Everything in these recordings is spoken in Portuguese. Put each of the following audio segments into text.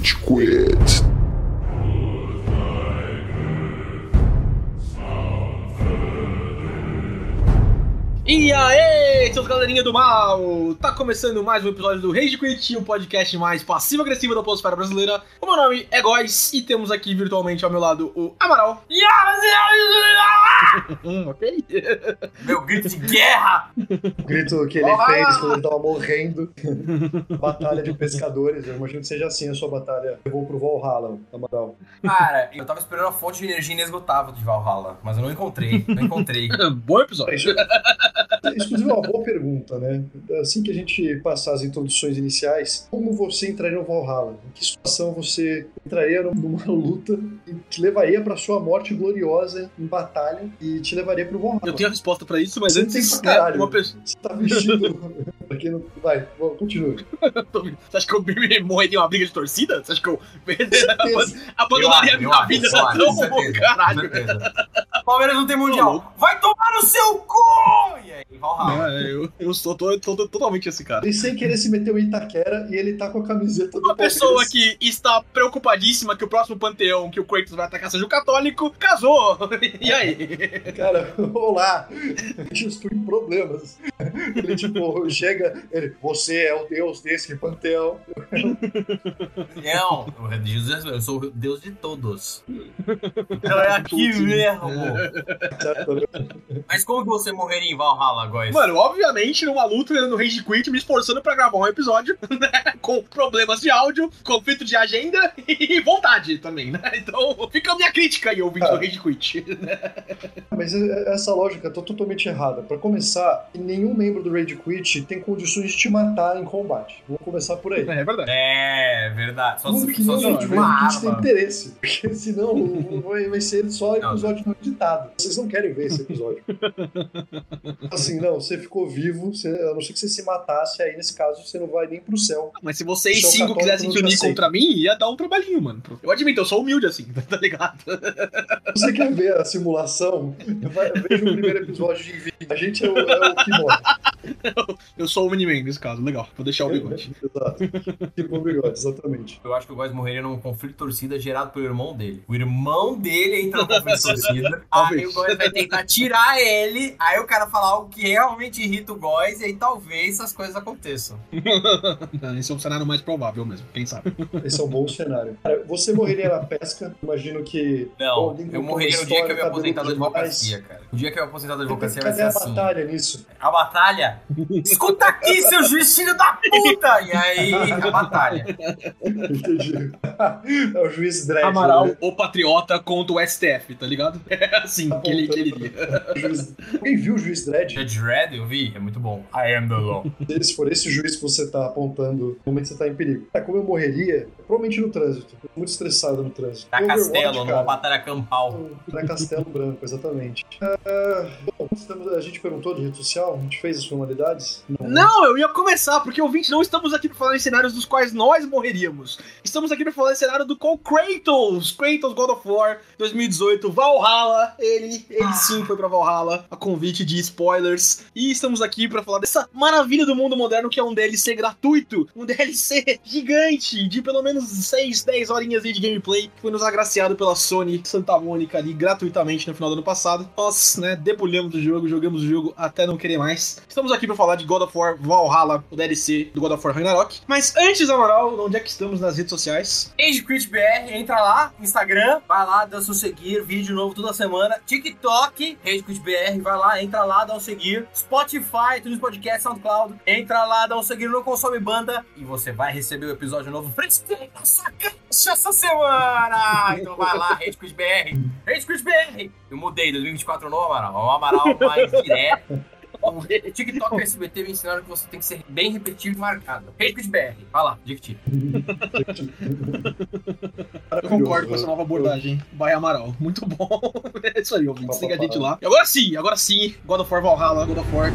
Rage Quit. E aí, seus galerinha do mal! Tá começando mais um episódio do Rage Quit, o podcast mais passivo-agressivo da Polosfera Brasileira. O meu nome é Góis e temos aqui virtualmente ao meu lado o Amaral. Hum, ok. Meu grito de guerra! O grito que ele Olá! fez quando ele tava morrendo. batalha de pescadores. Eu imagino que seja assim a sua batalha. Eu vou pro Valhalla, na moral. Cara, eu tava esperando a fonte de energia inesgotável de Valhalla, mas eu não encontrei. Não encontrei. Bom episódio. É uma boa pergunta, né? Assim que a gente passar as introduções iniciais, como você entraria no Valhalla? Em que situação você entraria numa luta e te levaria pra sua morte gloriosa em batalha e te levaria pro Valhalla? Eu tenho a resposta pra isso, mas Você antes, tem pra né, caralho. uma pessoa. Você tá vestido. quem não. Vai, continua. Você acha que eu me morreria em uma briga de torcida? Você acha que eu abandonaria a Eu minha vida? eu Não, certeza, caralho. certeza. Palmeiras não tem mundial. Vai tomar no seu cu! E aí, Valhalla. Eu, eu sou tô, tô- tô totalmente esse cara. E sem querer se meteu em Itaquera e ele tá com a camiseta do Uma pessoa que está preocupadíssima que o próximo panteão que o Kratos vai atacar seja o católico, casou. E aí? Cara, olá! Estou em problemas. Ele, tipo, chega, ele, você é o deus desse panteão. Não, Jesus, eu sou o Deus de todos. É aqui mesmo. Certo? Mas como que você morreria em Valhalla, Góis? Mano, obviamente, numa luta no Rage Quit, me esforçando pra gravar um episódio, né? Com problemas de áudio, conflito de agenda e vontade também, né? Então, fica a minha crítica aí, ouvinte Ah. do Rage Quit. Mas é- essa lógica tá totalmente errada. Pra começar, nenhum membro do Raid Quit tem condições de te matar em combate. Vamos começar por aí. É verdade. É, verdade. Só Como se que só se do uma Quit tem arma. interesse? Porque senão vai, vai ser só Não. episódio não editado. Vocês não querem ver esse episódio. Assim, não, você ficou vivo, você, a não ser que você se matasse, aí nesse caso você não vai nem pro céu. Mas se vocês cinco quisessem se unir contra mim, ia dar um trabalhinho, mano. Eu admito, eu sou humilde assim, tá ligado? Você quer ver a simulação? Vai, veja o primeiro episódio de vídeo. A gente é o, é o que morre. Eu sou o Miniman nesse caso, legal. Vou deixar o bigode. Exato. Que bom bigode, exatamente. Eu acho que o Góis morreria num conflito de torcida gerado pelo irmão dele. O irmão dele entra no conflito de torcida, aí o Góis vai tentar tirar ele, aí o cara fala algo que realmente irrita o Góis, e aí talvez essas coisas aconteçam. Não, Esse é um cenário mais provável mesmo, quem sabe. Esse é um bom cenário. Cara, você morreria na pesca. Imagino que. Não, eu morreria no dia que eu me história, aposentar da advocacia, cara. O dia que eu me aposentar da advocacia vai Cadê ser a assim. batalha nisso? A batalha? Escuta aqui, seu juiz filho da puta! E aí, a batalha. Entendi. é o juiz Dredd. Amaral, né? o patriota contra o STF, tá ligado? É assim que ele, que ele iria. O juiz- Alguém viu o juiz Dredd? Judge Red, eu vi, é muito bom. I am the law. Se for esse juiz que você tá apontando no momento que você tá em perigo. É, como eu morreria, provavelmente no trânsito. Muito estressado no trânsito. Na Overwatch, Castelo, numa batalha campal. Na Castelo Branco, exatamente. Ah, bom, estamos- a gente perguntou de rede social, a gente fez as formalidades? Não, eu ia começar, porque ouvinte, não estamos aqui pra falar em cenários dos quais nós morreríamos. Estamos aqui pra falar em cenário do qual Kratos, Kratos God of War 2018, Valhalla, ele, ele sim foi pra Valhalla, a convite de spoilers. E estamos aqui pra falar dessa maravilha do mundo moderno que é um DLC gratuito, um DLC gigante de pelo menos 6, 10 horinhas de gameplay, que foi nos agraciado pela Sony Santa Mônica ali gratuitamente no final do ano passado. Nós, né, debulhamos o jogo, jogamos o jogo até não querer mais. Estamos aqui pra falar de God of War Valhalla, o DLC do God of War Ragnarok. Mas antes, Amaral, onde é que estamos nas redes sociais? Rage Quit BR, entra lá, Instagram, vai lá, dá seu seguir, vídeo novo toda semana. TikTok, Rage Quit BR, vai lá, entra lá, dá um seguir. Spotify, iTunes Podcast, SoundCloud, entra lá, dá um seguir no Consome Banda e você vai receber o episódio novo fresquinho na sua caixa essa semana. Então vai lá, Rage Quit BR. Eu mudei, 2024 novo Amaral, um Amaral mais direto. O TikTok e SBT me ensinaram que você tem que ser bem repetitivo e marcado. Rage Quit BR, vai lá, Dicti. Eu concordo com essa nova abordagem. Vai Amaral. Muito bom. É isso aí, ouvinte. Siga a gente lá. E agora sim, agora sim. God of War Valhalla, God of War.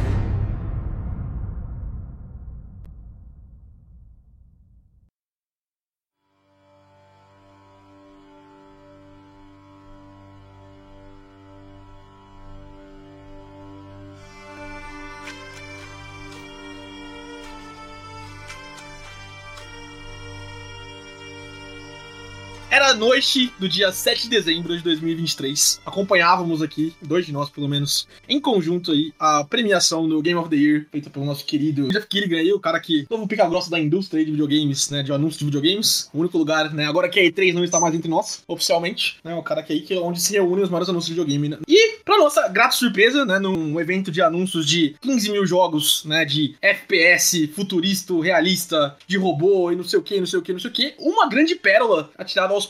Era a noite do dia 7 de dezembro de 2023. Acompanhávamos aqui, dois de nós pelo menos, em conjunto aí, a premiação do Game of the Year, feita pelo nosso querido Jeff Killigan aí, o cara que, novo pica-grossa da indústria de videogames, né, de anúncios de videogames. O único lugar, né, agora que a E3 não está mais entre nós, oficialmente, né, o cara que aí que é onde se reúnem os maiores anúncios de videogame, né. E, pra nossa grata surpresa, né, num evento de anúncios de 15 mil jogos, né, de FPS, futurista, realista, de robô e não sei o que, não sei o que, não sei o que, uma grande pérola atirada aos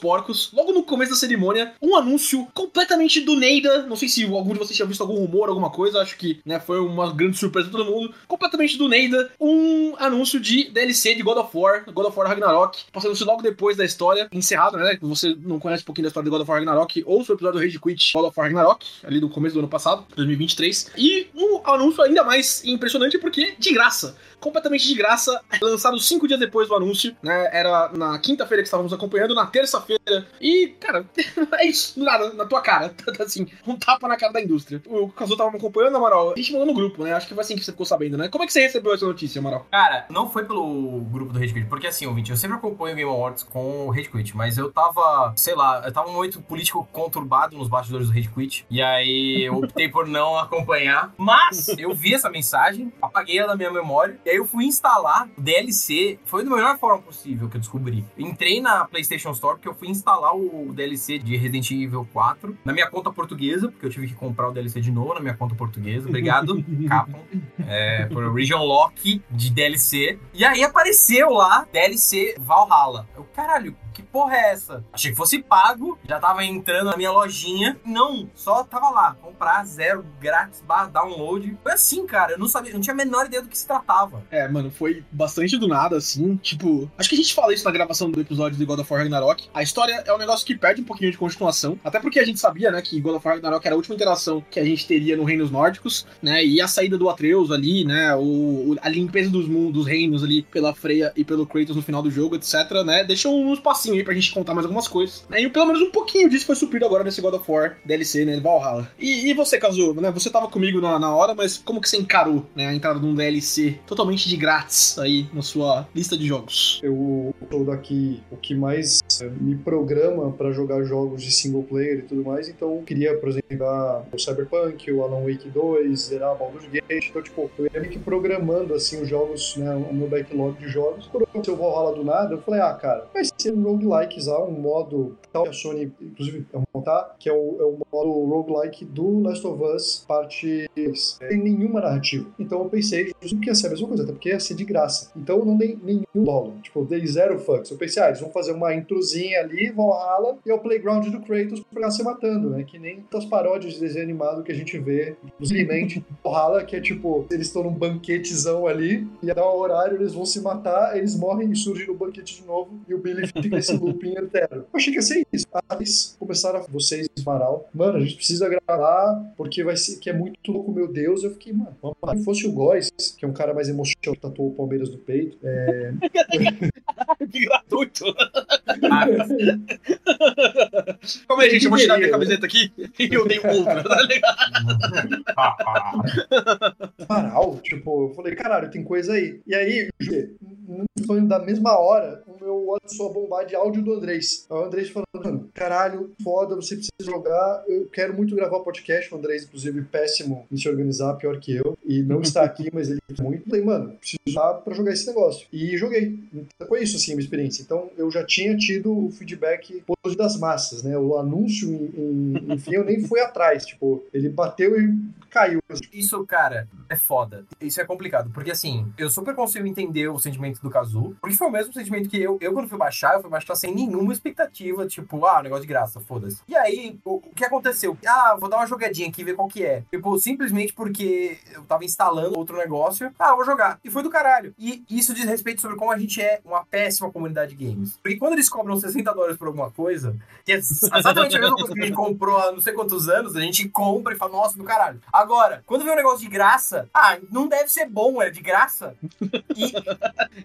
logo no começo da cerimônia, um anúncio completamente do Neida, não sei se algum de vocês tinha visto algum rumor, alguma coisa, acho que, né, foi uma grande surpresa pra todo mundo, completamente do Neida, um anúncio de DLC de God of War, God of War Ragnarok, passando-se logo depois da história, encerrado, né, você não conhece um pouquinho da história de God of War Ragnarok, ouça o episódio do Rage Quit God of War Ragnarok, ali do começo do ano passado, 2023, e um anúncio ainda mais impressionante porque de graça completamente de graça, lançado cinco dias depois do anúncio, né? Era na quinta-feira que estávamos acompanhando, na terça-feira. E, cara, é isso, nada, na tua cara. Assim, um tapa na cara da indústria. O Kazu tava me acompanhando, Amaral. A gente mandou no grupo, né? Acho que foi assim que você ficou sabendo, né? Como é que você recebeu essa notícia, Amaral? Cara, não foi pelo grupo do Rage Quit, porque assim, ouvinte, eu sempre acompanho o Game Awards com o Rage Quit, mas eu tava, sei lá, eu tava momento político conturbado nos bastidores do Rage Quit, e aí eu optei por não acompanhar, mas eu vi essa mensagem, apaguei ela da minha memória, e eu fui instalar o DLC. Foi da melhor forma possível que eu descobri. Entrei na PlayStation Store porque eu fui instalar o DLC de Resident Evil 4 na minha conta portuguesa, porque eu tive que comprar o DLC de novo na minha conta portuguesa. Obrigado, Capcom, é, por Region Lock de DLC. E aí apareceu lá DLC Valhalla. Eu, caralho, que porra é essa? Achei que fosse pago, já tava entrando na minha lojinha. Não, só tava lá, comprar zero, grátis, barra download. Foi assim, cara, eu não sabia, não tinha a menor ideia do que se tratava. É, mano, foi bastante do nada, assim. Tipo, acho que a gente fala isso na gravação do episódio de God of War Ragnarok. A história é um negócio que perde um pouquinho de continuação. Até porque a gente sabia, né, que God of War Ragnarok era a última interação que a gente teria no Reinos Nórdicos, né? E a saída do Atreus ali, né? O, a limpeza dos mundos, dos reinos ali pela Freya e pelo Kratos no final do jogo, etc, né? Deixa uns passinhos aí pra gente contar mais algumas coisas. Né? E pelo menos um pouquinho disso foi suprido agora nesse God of War DLC, né? Valhalla. E, e você, Kazu, né? Você tava comigo na, na hora, mas como que você encarou, né? A entrada de um DLC totalmente de grátis aí na sua lista de jogos? Eu tô daqui o que mais eh, me programa para jogar jogos de single player e tudo mais, então eu queria, por exemplo, jogar o Cyberpunk, o Alan Wake 2, zerar Baldur's Gate, então tipo, eu ia meio que programando assim os jogos, né, o meu backlog de jogos. Quando eu vou rolar do nada, eu falei, ah, cara, vai ser um roguelike, um modo tal que a Sony, inclusive, é montar, que é o, é o modo roguelike do Last of Us parte 2. Não tem nenhuma narrativa. Então eu pensei, justo que ia ser a mesma coisa, até porque ia ser de graça. Então eu não dei nenhum dólar. Tipo, eu dei zero fucks. Eu pensei, ah, eles vão fazer uma introzinha ali, Valhalla, e é o playground do Kratos pra se matando, né? Que nem as paródias de desenho animado que a gente vê, inclusive Valhalla, que é tipo, eles estão num banquetezão ali, e dar um horário, eles vão se matar, eles morrem e surgem no banquete de novo, e o Billy fica nesse looping eterno. Eu achei que ia ser isso. Eles começaram a vocês, Maral, mano, a gente precisa gravar, porque vai ser que é muito louco, meu Deus. Eu fiquei, mano, se fosse o Góis, que é um cara mais emocionado, que tatuou o Palmeiras no peito, é, que gratuito. Calma aí, gente, eu vou tirar minha camiseta aqui e eu dei outra, tá ligado? Paral, tipo, eu falei, caralho, tem coisa aí. E aí, da mesma hora, o meu WhatsApp bombar de áudio do Andrés. O Andrés falando, caralho, foda, você precisa jogar, eu quero muito gravar podcast. O Andrés, inclusive, péssimo em se organizar, pior que eu, e não está aqui, mas ele é muito. Falei, mano, preciso usar pra jogar esse negócio. E joguei. Então, foi isso, assim, a minha experiência. Então, eu já tinha tido o feedback positivo das massas, né? O anúncio, enfim, eu nem fui atrás. Tipo, ele bateu e caiu. Isso, cara, é foda. Isso é complicado. Porque, assim, eu super consigo entender o sentimento do Kazu. Porque foi o mesmo sentimento que eu, eu quando fui baixar, eu fui baixar sem nenhuma expectativa. Tipo, ah, negócio de graça, foda-se. E aí, o, o, que aconteceu? Ah, vou dar uma jogadinha aqui, ver qual que é. Tipo, simplesmente porque eu tava instalando outro negócio. Ah, vou jogar. E foi do caralho. E isso diz respeito sobre como a gente é uma péssima comunidade de games. Porque quando eles cobram 60 dólares por alguma coisa, que é exatamente a mesma coisa que a gente comprou há não sei quantos anos, a gente compra e fala, nossa, do caralho. Agora, quando vem um negócio de graça, ah, não deve ser bom, é de graça. E,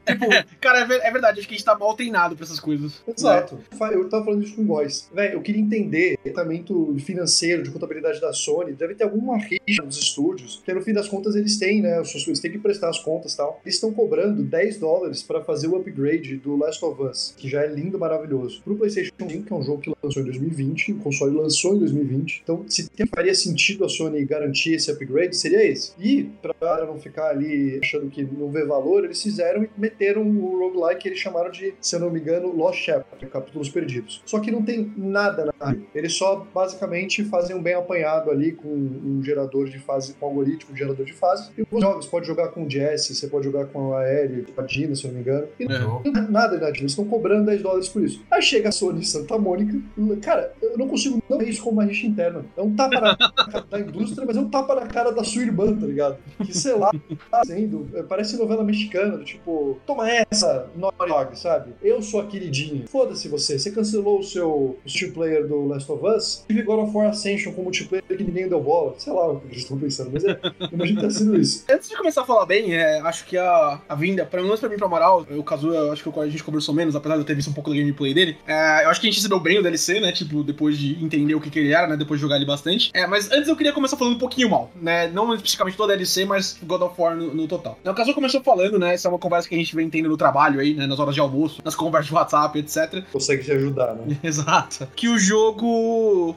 tipo, Cara, é, é verdade, acho que a gente tá mal treinado pra essas coisas. Exato. Eu tava falando isso com o Góis. Véi, eu queria entender o tratamento financeiro, de contabilidade da Sony. Deve ter alguma rixa nos estúdios, porque no fim das contas eles têm, né? os seus- Eles têm que prestar as contas e tal. Eles estão cobrando 10 dólares pra fazer o upgrade do Last of Us, que já é lindo, maravilhoso. Pro PlayStation 5, que é um jogo que lançou em 2020, o console lançou em 2020. Então, se faria sentido a Sony garantir esse upgrade, seria esse. E, pra não ficar ali achando que não vê valor, eles fizeram e meteram o roguelike que eles chamaram de, se eu não me engano, Lost Chapter, capítulos perdidos. Só que não tem nada na área. Eles só basicamente fazem um bem apanhado ali com um gerador de fase, com um algoritmo gerador de fases. E os jogos, pode jogar com o Jesse, você pode jogar com a Aérea, com a Dina, se eu não me engano. E não É. tem nada inativo, eles estão cobrando 10 dólares por isso. Aí chega a Sony Santa Mônica, cara, eu não consigo não ver isso como uma rixa interna. É um tapa na cara da indústria, mas é um tapa na cara da sua irmã, tá ligado? Que, sei lá, tá sendo, é, parece novela mexicana, do tipo, toma essa, Naughty Dog, sabe? Eu sou a queridinha. Foda-se você, você cancelou o seu multiplayer do Last of Us, tive God of War Ascension com multiplayer que ninguém deu bola. Sei lá o que eles estão pensando, mas é, imagina que tá sendo isso. Antes de começar a falar bem, é, acho que a, a vinda, pelo menos pra mim pro Amaral, o Kazu, eu acho que a gente conversou menos, apesar de eu ter visto um pouco da gameplay dele. é, eu acho que a gente recebeu bem o DLC, né? Tipo, depois de entender o que, que ele era, né? Depois de jogar ele bastante. É, mas antes eu queria começar falando um pouquinho mal, né? Não especificamente toda a DLC, mas God of War no, no total. O Kazu começou falando, né? Essa é uma conversa que a gente vem tendo no trabalho aí, né? Nas horas de almoço, nas conversas de WhatsApp, etc. Consegue te ajudar, né? Exato. Que o jogo,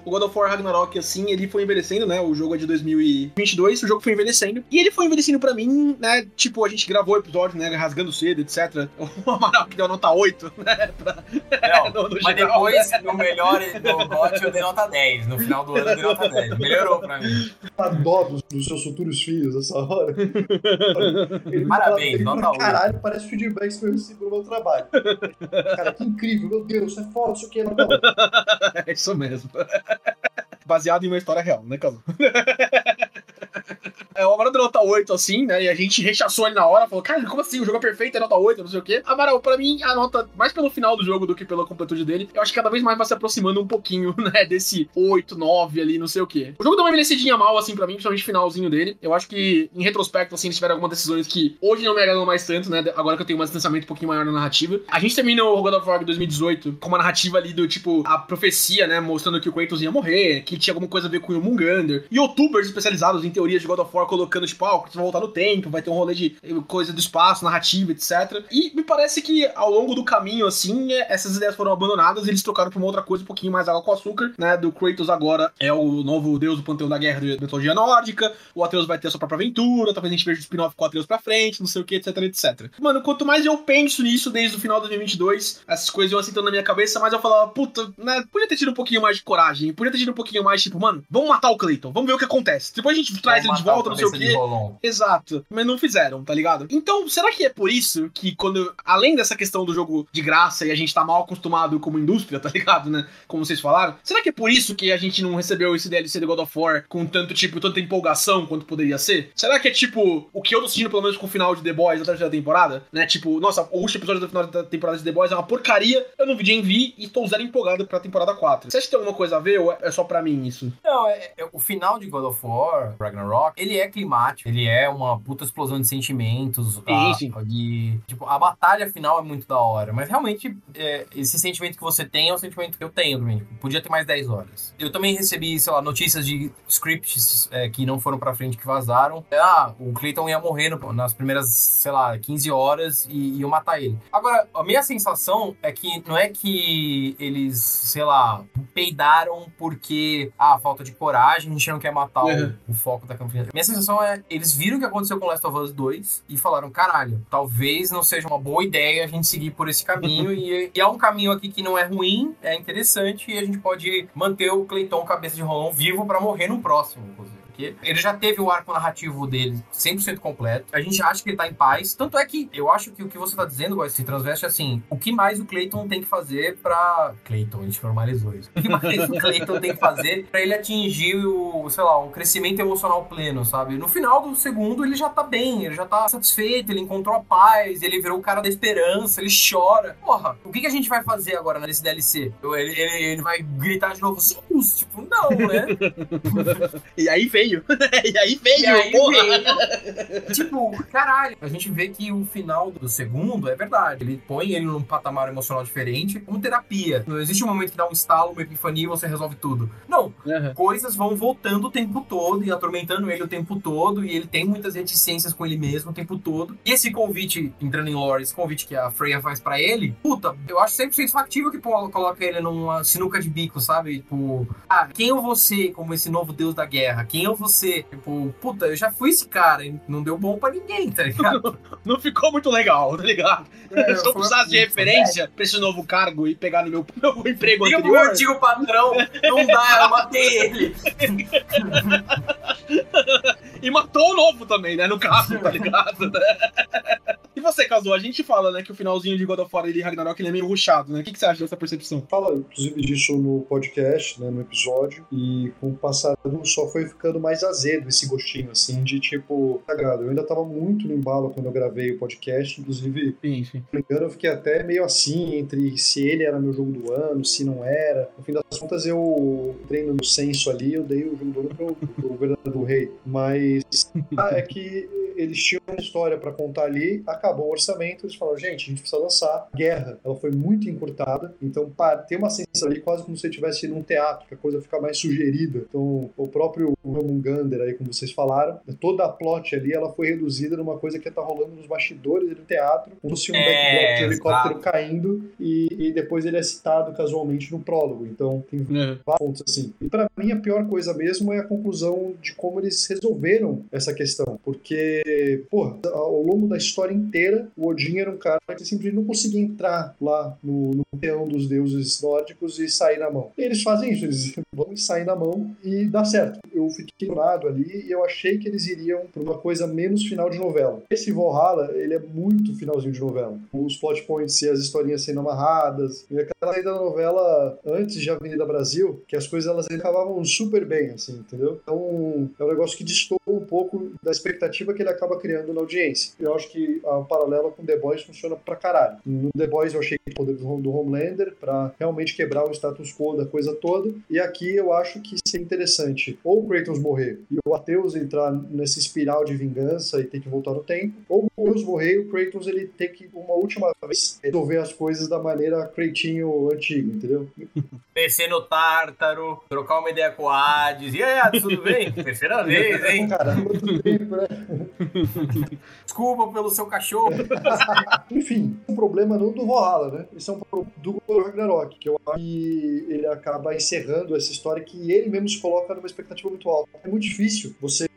o God of War Ragnarok, assim, ele foi envelhecendo, né? O jogo é de 2022, o jogo foi envelhecendo. E ele foi envelhecendo pra mim, né? Tipo, a gente gravou o episódio, né? Rasgando cedo, etc. O Amaral que deu nota 8, né? Pra... Não, no- no mas geral. depois, no melhor, no GOT, eu dei nota 10. No final do ano, eu dei nota 10. Melhorou pra mim. a dó dos, dos seus futuros filhos nessa hora. Ele Parabéns, ele nota pra oito. caralho, parece feedbacks que eu recebo no meu trabalho. Cara, que incrível, meu Deus, é foda, isso aqui é oito. É isso mesmo. Baseado em uma história real, né, Caso? É, o Amaral deu nota 8, assim, né? E a gente rechaçou ele na hora, falou, cara, como assim? O jogo é perfeito, é nota 8, não sei o quê. Amaral, pra mim, a nota, mais pelo final do jogo do que pela completude dele, eu acho que cada vez mais vai se aproximando um pouquinho, né? Desse 8, 9 ali, não sei o quê. O jogo deu uma envelhecidinha mal, assim, pra mim, principalmente o finalzinho dele. Eu acho que, em retrospecto, assim, eles tiveram algumas decisões que hoje não me agradam mais tanto, né? Agora que eu tenho um distanciamento um pouquinho maior na narrativa. A gente termina o God of War 2018 com uma narrativa ali do tipo, a profecia, né? Mostrando que o Kratos ia morrer, que tinha alguma coisa a ver com o Mungander. E youtubers especializados em teorias de God of War colocando, tipo, ah, o Kratos vai voltar no tempo, vai ter um rolê de eh, coisa do espaço, narrativa, etc. E me parece que ao longo do caminho, assim, eh, essas ideias foram abandonadas e eles trocaram pra uma outra coisa um pouquinho mais água com açúcar, né? Do Kratos agora é o novo deus do panteão da guerra da mitologia nórdica, o Atreus vai ter a sua própria aventura, talvez a gente veja o spin-off com o Atreus pra frente, não sei o que, etc, etc. Mano, quanto mais eu penso nisso desde o final de 2022, essas coisas iam assentando na minha cabeça, mas eu falava, puta, né, podia ter tido um pouquinho mais de coragem, podia ter tido um pouquinho mais, tipo, mano, vamos matar o Clayton, vamos ver o que acontece. Depois a gente traz ele de volta, não sei o que. que. Exato, mas não fizeram, tá ligado? Então, será que é por isso que quando, além dessa questão do jogo de graça e a gente tá mal acostumado como indústria, tá ligado, né? Como vocês falaram, será que é por isso que a gente não recebeu esse DLC de God of War com tanto, tipo, tanta empolgação quanto poderia ser? Será que é, tipo, o que eu tô sentindo, pelo menos com o final de The Boys da terceira temporada, né? Tipo, nossa, o último episódio do final da temporada de The Boys é uma porcaria, eu não vi de envy e tô zero empolgado pra temporada 4. Você acha que tem alguma coisa a ver ou é só pra mim isso? Não, é, é- o final de God of War, Ragnarok, ele é climático, ele é uma puta explosão de sentimentos. a, sim. De, tipo, a batalha final é muito da hora, mas realmente é, esse sentimento que você tem é o sentimento que eu tenho também. Tipo, podia ter mais 10 horas. Eu também recebi, sei lá, notícias de scripts é, que não foram pra frente, que vazaram. Ah, o Clayton ia morrer no- nas primeiras, sei lá, 15 horas e iam matar ele. Agora, a minha sensação é que não é que eles, sei lá, peidaram porque, ah, falta de coragem, a gente não quer matar o- Uhum. o, foco da campanha. Minha sensação é, eles viram o que aconteceu com Last of Us 2 e falaram, caralho, talvez não seja uma boa ideia a gente seguir por esse caminho e, e é um caminho aqui que não é ruim, é interessante e a gente pode manter o Clayton cabeça de rolão vivo pra morrer no próximo, inclusive. Porque ele já teve o arco narrativo dele 100% completo. A gente acha que ele tá em paz. Tanto é que eu acho que o que você tá dizendo, Góis, se transveste assim. O que mais o Clayton tem que fazer pra. Clayton, a gente normalizou isso. O que mais o Clayton tem que fazer pra ele atingir o, sei lá, um crescimento emocional pleno, sabe? No final do segundo, ele já tá bem, ele já tá satisfeito, ele encontrou a paz, ele virou o cara da esperança, ele chora. Porra, o que, que a gente vai fazer agora nesse DLC? Ele, ele, ele vai gritar de novo, Zeus? Tipo, não, né? E aí veio veio. e aí veio, E aí porra. veio. tipo, caralho. A gente vê que o final do segundo é verdade. Ele põe ele num patamar emocional diferente, como terapia. Não existe um momento que dá um estalo, uma epifania e você resolve tudo. Não. Aham. Coisas vão voltando o tempo todo e atormentando ele o tempo todo. E ele tem muitas reticências com ele mesmo o tempo todo. E esse convite, entrando em lore, esse convite que a Freya faz pra ele, puta, eu acho 100% factível que coloca ele numa sinuca de bico, sabe? Tipo, ah, quem é você como esse novo deus da guerra? Quem é você? Tipo, puta, eu já fui esse cara e não deu bom pra ninguém, tá ligado? Não ficou muito legal, tá ligado? É, Se eu precisasse de referência pra esse novo cargo e pegar no meu, meu emprego Liga pro meu anterior, antigo patrão, não dá, eu matei ele. e matou o novo também, né? No caso, tá ligado? E você, Kazu, a gente fala, né, que o finalzinho de God of War e Ragnarok ele é meio ruchado, né? O que, que você acha dessa percepção? Fala, inclusive, disso no podcast, né, no episódio, e com o passado só foi ficando mais azedo esse gostinho, assim, de tipo, cagado. Eu ainda tava muito no embalo quando eu gravei o podcast, inclusive, Sim, sim. se não me engano, eu fiquei até meio assim, entre se ele era meu jogo do ano, se não era. No fim das contas, eu entrei no senso ali, eu dei o jogo do ano pro, pro verdadeiro rei. Mas ah, é que eles tinham uma história pra contar ali, acabou o orçamento, eles falaram, gente, a gente precisa lançar. Guerra, ela foi muito encurtada, então pá, tem uma sensação ali quase como se você estivesse num teatro, que a coisa fica mais sugerida. Então, o próprio Ramungander aí, como vocês falaram, toda a plot ali, ela foi reduzida numa coisa que tá rolando nos bastidores do teatro, como se um É, backdrop de helicóptero exato. caindo e, e depois ele é citado casualmente no prólogo. Então, tem É. vários pontos assim. E pra mim a pior coisa mesmo é a conclusão de como eles resolveram essa questão, porque, porra, ao longo da história inteira, o Odin era um cara que simplesmente não conseguia entrar lá no, no panteão dos deuses nórdicos e sair na mão. E eles fazem isso, eles vão e saem na mão e dá certo. Eu fiquei lado ali e eu achei que eles iriam pra uma coisa menos final de novela. Esse Valhalla, ele é muito finalzinho de novela. Os plot points e as historinhas sendo amarradas, e aquela saída da novela antes de Avenida Brasil, que as coisas elas acabavam super bem, assim, entendeu? Então, é um negócio que distorce um pouco da expectativa que ele acaba criando na audiência. Eu acho que a paralela com The Boys funciona pra caralho. No The Boys eu achei o poder do Homelander pra realmente quebrar o status quo da coisa toda, e aqui eu acho que seria interessante ou o Kratos morrer e o Atreus entrar nessa espiral de vingança e ter que voltar no tempo, ou o Atreus morrer e o Kratos ele ter que uma última vez resolver as coisas da maneira Kratinho antigo, entendeu? Descer no Tártaro, trocar uma ideia com o Hades. E aí, Hades, tudo bem? Terceira vez, hein? Caramba, quanto tempo, né? Desculpa pelo seu cachorro. Enfim, o problema não do Valhalla, né? Esse é um problema do Ragnarok, que eu acho que ele acaba encerrando essa história que ele mesmo se coloca numa expectativa muito alta. É muito difícil você.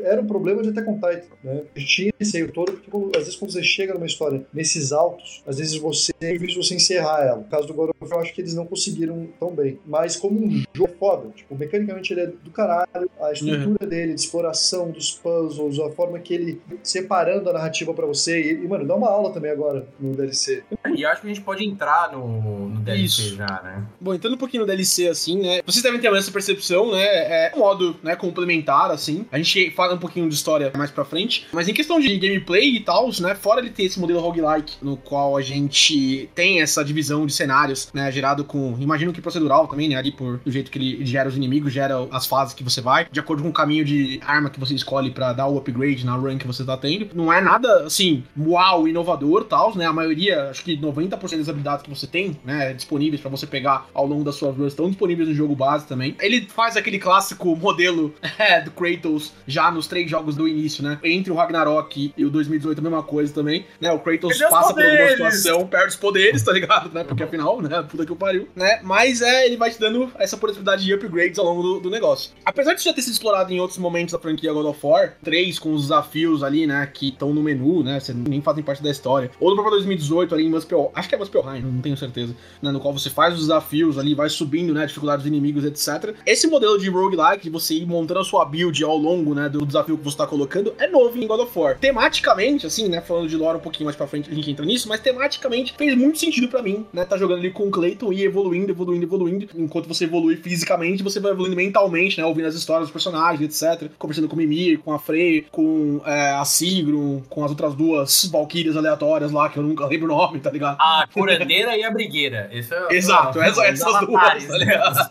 Era um problema de até com Titan, né? Eu tinha esse receio todo, porque às vezes quando você chega numa história nesses altos, às vezes você é difícil você encerrar ela. No caso do God of eu acho que eles não conseguiram tão bem. Mas como um jogo é foda, tipo, mecanicamente ele é do caralho, a estrutura dele, de exploração dos puzzles, a forma que ele separando a narrativa pra você. E, e, mano, dá uma aula também agora no DLC. E acho que a gente pode entrar no, no DLC Isso. já, né? Bom, entrando um pouquinho no DLC, assim, né? Vocês devem ter essa percepção, né? É um modo, né, complementar, assim. A gente fala um pouquinho de história mais pra frente. Mas em questão de gameplay e tal, né? Fora ele ter esse modelo roguelike, no qual a gente tem essa divisão de cenários, né? Gerado com, imagino que procedural também, né? Ali por do jeito que ele gera os inimigos, gera as fases que você vai, de acordo com o caminho de arma que você escolhe pra dar o upgrade na run que você tá tendo. Não é nada, assim, uau, inovador tal, né? A maioria, acho que 90% das habilidades que você tem, né? Disponíveis pra você pegar ao longo das suas runs, estão disponíveis no jogo base também. Ele faz aquele clássico modelo é, do Kratos já nos três jogos do início, né? Entre o Ragnarok e o 2018 a mesma coisa também, né? O Kratos Perdeu passa por alguma situação, perde os poderes, tá ligado? Né? Porque afinal, né? Puta que o pariu, né? Mas é, ele vai te dando essa possibilidade de upgrades ao longo do, do negócio. Apesar de já ter sido explorado em outros momentos da franquia God of War, três com os desafios ali, né? Que estão no menu, né? Você nem fazem parte da história. Ou no próprio 2018 ali em Muspel, acho que é Muspelheim, não tenho certeza, né? No qual você faz os desafios ali, vai subindo, né? A dificuldade dos inimigos, etc. Esse modelo de roguelike, de você ir montando a sua build ao longo, né? Do desafio que você tá colocando, é novo em God of War. Tematicamente, assim, né? Falando de lore um pouquinho mais pra frente, a gente entra nisso, mas tematicamente fez muito sentido pra mim, né? Tá jogando ali com o Clayton e evoluindo, evoluindo, evoluindo. Enquanto você evolui fisicamente, você vai evoluindo mentalmente, né? Ouvindo as histórias dos personagens, etc. Conversando com o Mimir, com a Frey, com é, a Sigrun, com as outras duas Valkyrias aleatórias lá, que eu nunca lembro o nome, tá ligado? A curandeira e a brigueira. Esse é, Exato, é, essas, duas, tá ligado?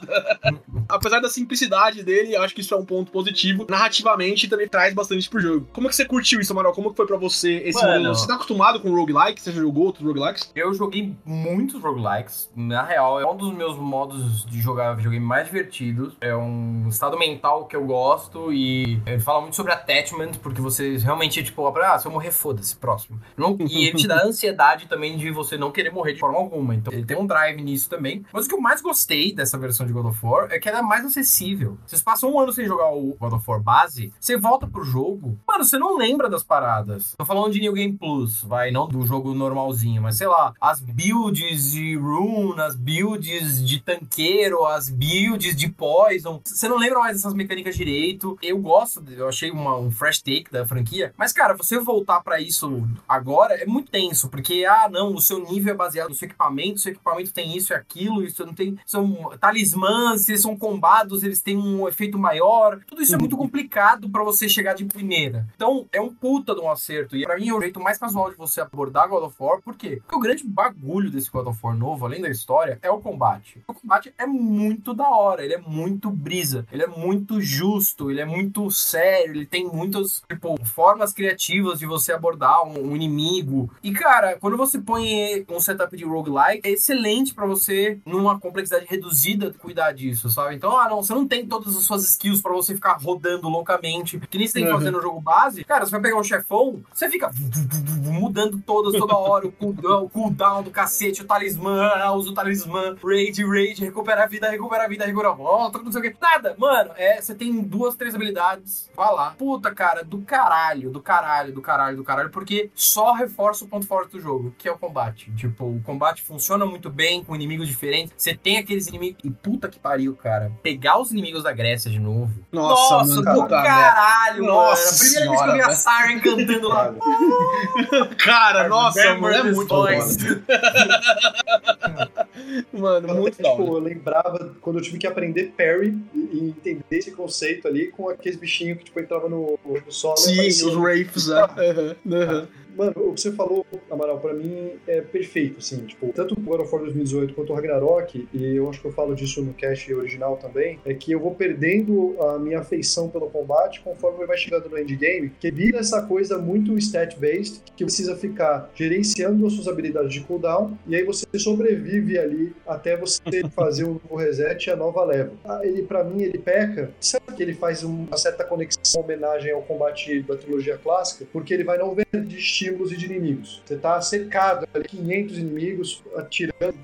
apesar da simplicidade dele, acho que isso é um ponto positivo. Narrativamente também traz bastante pro jogo. Como que você curtiu isso, Amaral? Como que foi pra você esse Mano. modelo? Você tá acostumado com roguelike? Você já jogou outros roguelikes? Eu joguei muitos roguelikes. Na real, é um dos meus modos de jogar videogame mais divertidos. É um estado mental que eu gosto e ele fala muito sobre attachment, porque você realmente, tipo, ah, se eu morrer, foda-se, próximo. Não- e ele te dá ansiedade também de você não querer morrer de forma alguma. Então, ele tem um drive nisso também. Mas o que eu mais gostei dessa versão de God of War é que ela é mais acessível. Vocês passam um ano sem jogar o God of War base, você volta pro jogo, mano, você não lembra das paradas. Tô falando de New Game Plus, vai, não do jogo normalzinho, mas sei lá, as builds de rune, as builds de tanqueiro, as builds de poison. Você não lembra mais dessas mecânicas direito. Eu gosto, eu achei uma- um fresh take da franquia. Mas, cara, você voltar pra isso agora é muito tenso, porque, ah, não, o seu nível é baseado no seu equipamento, seu equipamento tem isso e aquilo, isso não tem. São talismãs, se eles são combados, eles têm um efeito maior. Tudo isso é muito complicado pra você chegar de primeira. Então, é um puta de um acerto. E pra mim é o jeito mais casual de você abordar God of War. Por quê? Porque o grande bagulho desse God of War novo, além da história, é o combate. O combate é muito da hora, ele é muito brisa, ele é muito justo, ele é muito sério, ele tem muitas, tipo, formas criativas de você abordar um, um inimigo. E, cara, quando você põe um setup de roguelike, é excelente pra você, numa complexidade reduzida, cuidar disso, sabe? Então, ah, não, você não tem todas as suas skills pra você ficar rodando loucamente, que nem você tem que Uhum. fazer no jogo base. Cara, você vai pegar um chefão, você fica mudando todas, toda hora, o cooldown, o cooldown do cacete, o talismã, ah, usa o talismã, rage, rage, recupera a vida, recupera a vida, recupera a volta, não sei o que. Nada, mano, é, você tem duas, três habilidades, vai lá. Puta, cara, do caralho, do caralho, do caralho, do caralho, porque só reforça o ponto forte do jogo, que é o combate. Tipo, o combate funciona muito bem com inimigos diferentes, você tem aqueles inimigos, e puta que pariu, cara, pegar os inimigos da Grécia de novo. Nossa, Nossa mano, do puta merda. caralho, Nossa mano. A primeira vez que eu vi a senhora, Siren cantando lá. Cara, nossa, mano, é muito voice. foda. Mano, muito Até, da tipo, eu lembrava quando eu tive que aprender parry e entender esse conceito ali com aqueles bichinhos que tipo, entravam no, no solo Sim, os Wraiths, é. Aham, aham. Mano, o que você falou, Amaral, pra mim é perfeito, assim, tipo, tanto o God of War 2018 quanto o Ragnarok, e eu acho que eu falo disso no cast original também, é que eu vou perdendo a minha afeição pelo combate conforme vai chegando no endgame, que vira essa coisa muito stat-based, que precisa ficar gerenciando as suas habilidades de cooldown, e aí você sobrevive ali até você fazer o reset e a nova leva. Ah, Ele, pra mim, ele peca, sabe que ele faz uma certa conexão, homenagem ao combate da trilogia clássica, porque ele vai overload de estímulos e de inimigos. Você tá cercado ali, 500 inimigos atirando,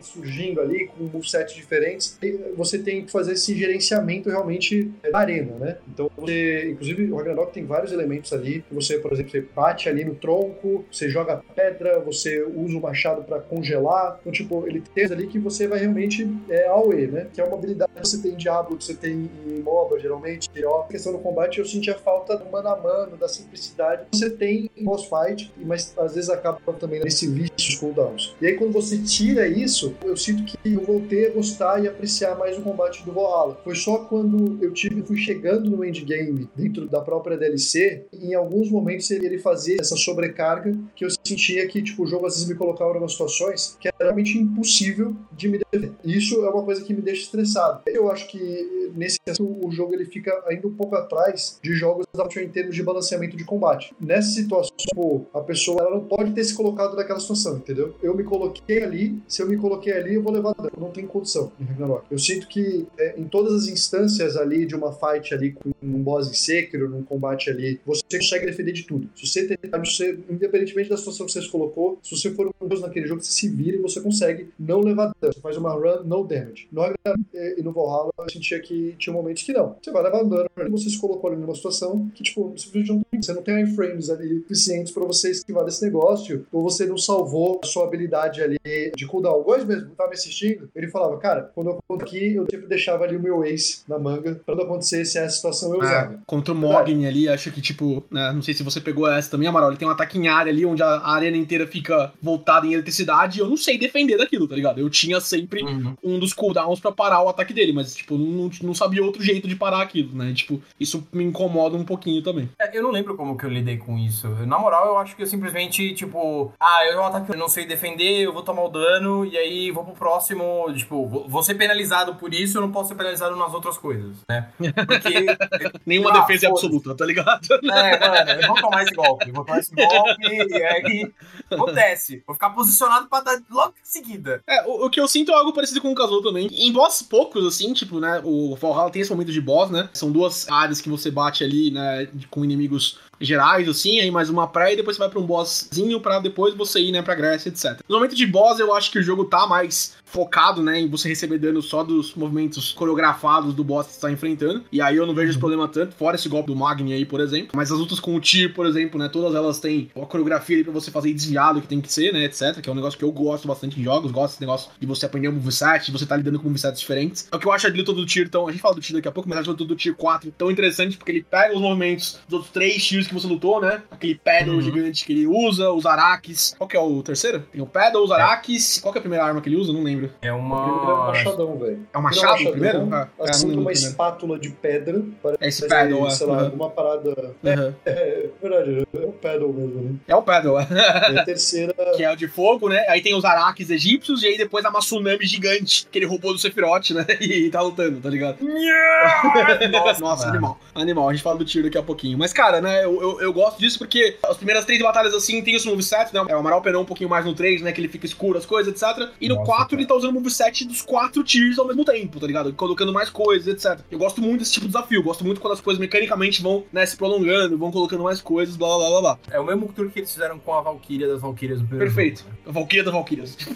surgindo ali com movesets diferentes. E você tem que fazer esse gerenciamento realmente da arena, né? Então, você, inclusive, o Ragnarok tem vários elementos ali. Você, por exemplo, você bate ali no tronco, você joga pedra, você usa o machado para congelar. Então, tipo, ele tem ali que você vai realmente é, AOE, né? Que é uma habilidade que você tem em Diablo, que você tem em MOBA, geralmente. E, ó, a questão do combate, eu sentia falta do mano a mano, da simplicidade. Você tem em boss fight, mas às vezes acaba também nesse vício dos cooldowns. E aí, quando você tira isso, eu sinto que eu voltei a gostar e apreciar mais o combate do Valhalla. Foi só quando eu tive, fui chegando no endgame, dentro da própria DLC, em alguns momentos ele fazia essa sobrecarga que eu sentia que, tipo, o jogo às vezes me colocava em algumas situações que era realmente impossível de me defender. E isso é uma coisa que me deixa estressado. Eu acho que nesse aspecto o jogo ele fica ainda um pouco atrás de jogos da em termos de balanceamento de combate. Nessa situação, pô, a pessoa ela não pode ter se colocado naquela situação, entendeu? Eu me coloquei ali, se eu me coloquei ali, eu vou levar dano. Não tenho condição em Ragnarok. Eu sinto que é, em todas as instâncias ali de uma fight ali com um boss em Sekiro, num combate ali, você consegue defender de tudo. Se você tentar, você, independentemente da situação que você se colocou, se você for um deus naquele jogo, você se vira e você consegue não levar dano. Você faz uma run, no damage. No Ragnarok e no Valhalla, eu sentia que tinha momentos que não. Você vai levar dano, você se colocou ali numa situação que, tipo, tem, você não tem iframes ali suficientes pra você esquivar desse negócio, ou você não salvou a sua habilidade ali de cooldown. O Góis mesmo, tava me assistindo, ele falava, cara, quando eu conto aqui, eu sempre deixava ali o meu ace na manga, pra quando acontecesse essa situação eu usava. É, contra o Mogin ali, acho que, tipo, né, não sei se você pegou essa também, Amaral, ele tem um ataque em área ali, onde a arena inteira fica voltada em eletricidade, e eu não sei defender daquilo, tá ligado? Eu tinha sempre Uhum. um dos cooldowns pra parar o ataque dele, mas, tipo, não, não sabia outro jeito de parar aquilo, né? Tipo, isso me incomoda um pouquinho também. É, Eu não lembro como que eu lidei com isso. Eu, na moral, tal, eu acho que eu simplesmente, tipo, ah, eu ataque, eu não sei defender, eu vou tomar o dano, e aí vou pro próximo, tipo, vou, ser penalizado por isso, eu não posso ser penalizado nas outras coisas, né? Porque. Nenhuma Ah, defesa é absoluta, tá ligado? É, mano, eu vou tomar esse golpe, eu vou tomar esse golpe, e aí acontece. Vou ficar posicionado pra dar logo em seguida. É, o, o que eu sinto é algo parecido com o Kazuo também. Em boss poucos, assim, tipo, né? O Valhalla tem esse momento de boss, né? São duas áreas que você bate ali, né? Com inimigos gerais, assim, aí mais uma pré e depois você vai pra um bosszinho pra depois você ir, né, pra Grécia, etc. No momento de boss, eu acho que o jogo tá mais focado, né, em você receber dano só dos movimentos coreografados do boss que você tá enfrentando. E aí eu não vejo esse problema tanto, fora esse golpe do Magni aí, por exemplo. Mas as lutas com o Tyr, por exemplo, né, todas elas têm a coreografia ali pra você fazer desviado que tem que ser, né, etc. Que é um negócio que eu gosto bastante em jogos, gosto desse negócio de você aprender um moveset, de você tá lidando com movesets diferentes. É o que eu acho a luta do Tyr tão... A gente fala do Tyr daqui a pouco, mas a luta do Tyr 4 tão interessante, porque ele pega os movimentos dos outros três Tyrs que você lutou, né? Aquele paddle Uhum. gigante que ele usa, os araques. Qual que é o terceiro? Tem o paddle, os araques. Qual que é a primeira arma que ele usa? Não lembro. É Primeiro é um uma. machadão, velho. É o Primeiro machado primeiro? Ah, é, assim, uma primeiro. espátula de pedra. Parece, É esse paddle, é. sei lá, Uhum. alguma parada. Uhum. É, é verdade, é o paddle mesmo, né? É o paddle, é. E a terceira. que é o de fogo, né? Aí tem os araques egípcios e aí depois a Matsunami gigante que ele roubou do Sephiroth, né? E tá lutando, tá ligado? Nossa, animal. Animal, a gente fala do tiro daqui a pouquinho. Mas, cara, né, eu, eu, eu gosto disso porque as primeiras três batalhas, assim, tem os moveset, né? É, o Amaral penou um pouquinho mais no 3, né? Que ele fica escuro, as coisas, etc. E no Nossa, 4 cara. ele tá usando o moveset dos quatro tiers ao mesmo tempo, tá ligado? Colocando mais coisas, etc. Eu gosto muito desse tipo de desafio. Gosto muito quando as coisas mecanicamente vão, né, se prolongando, vão colocando mais coisas, blá blá blá blá. É o mesmo truque que eles fizeram com a Valkyria das Valkyrias no primeiro Perfeito. jogo, né? A Valkyria da Valkyrias.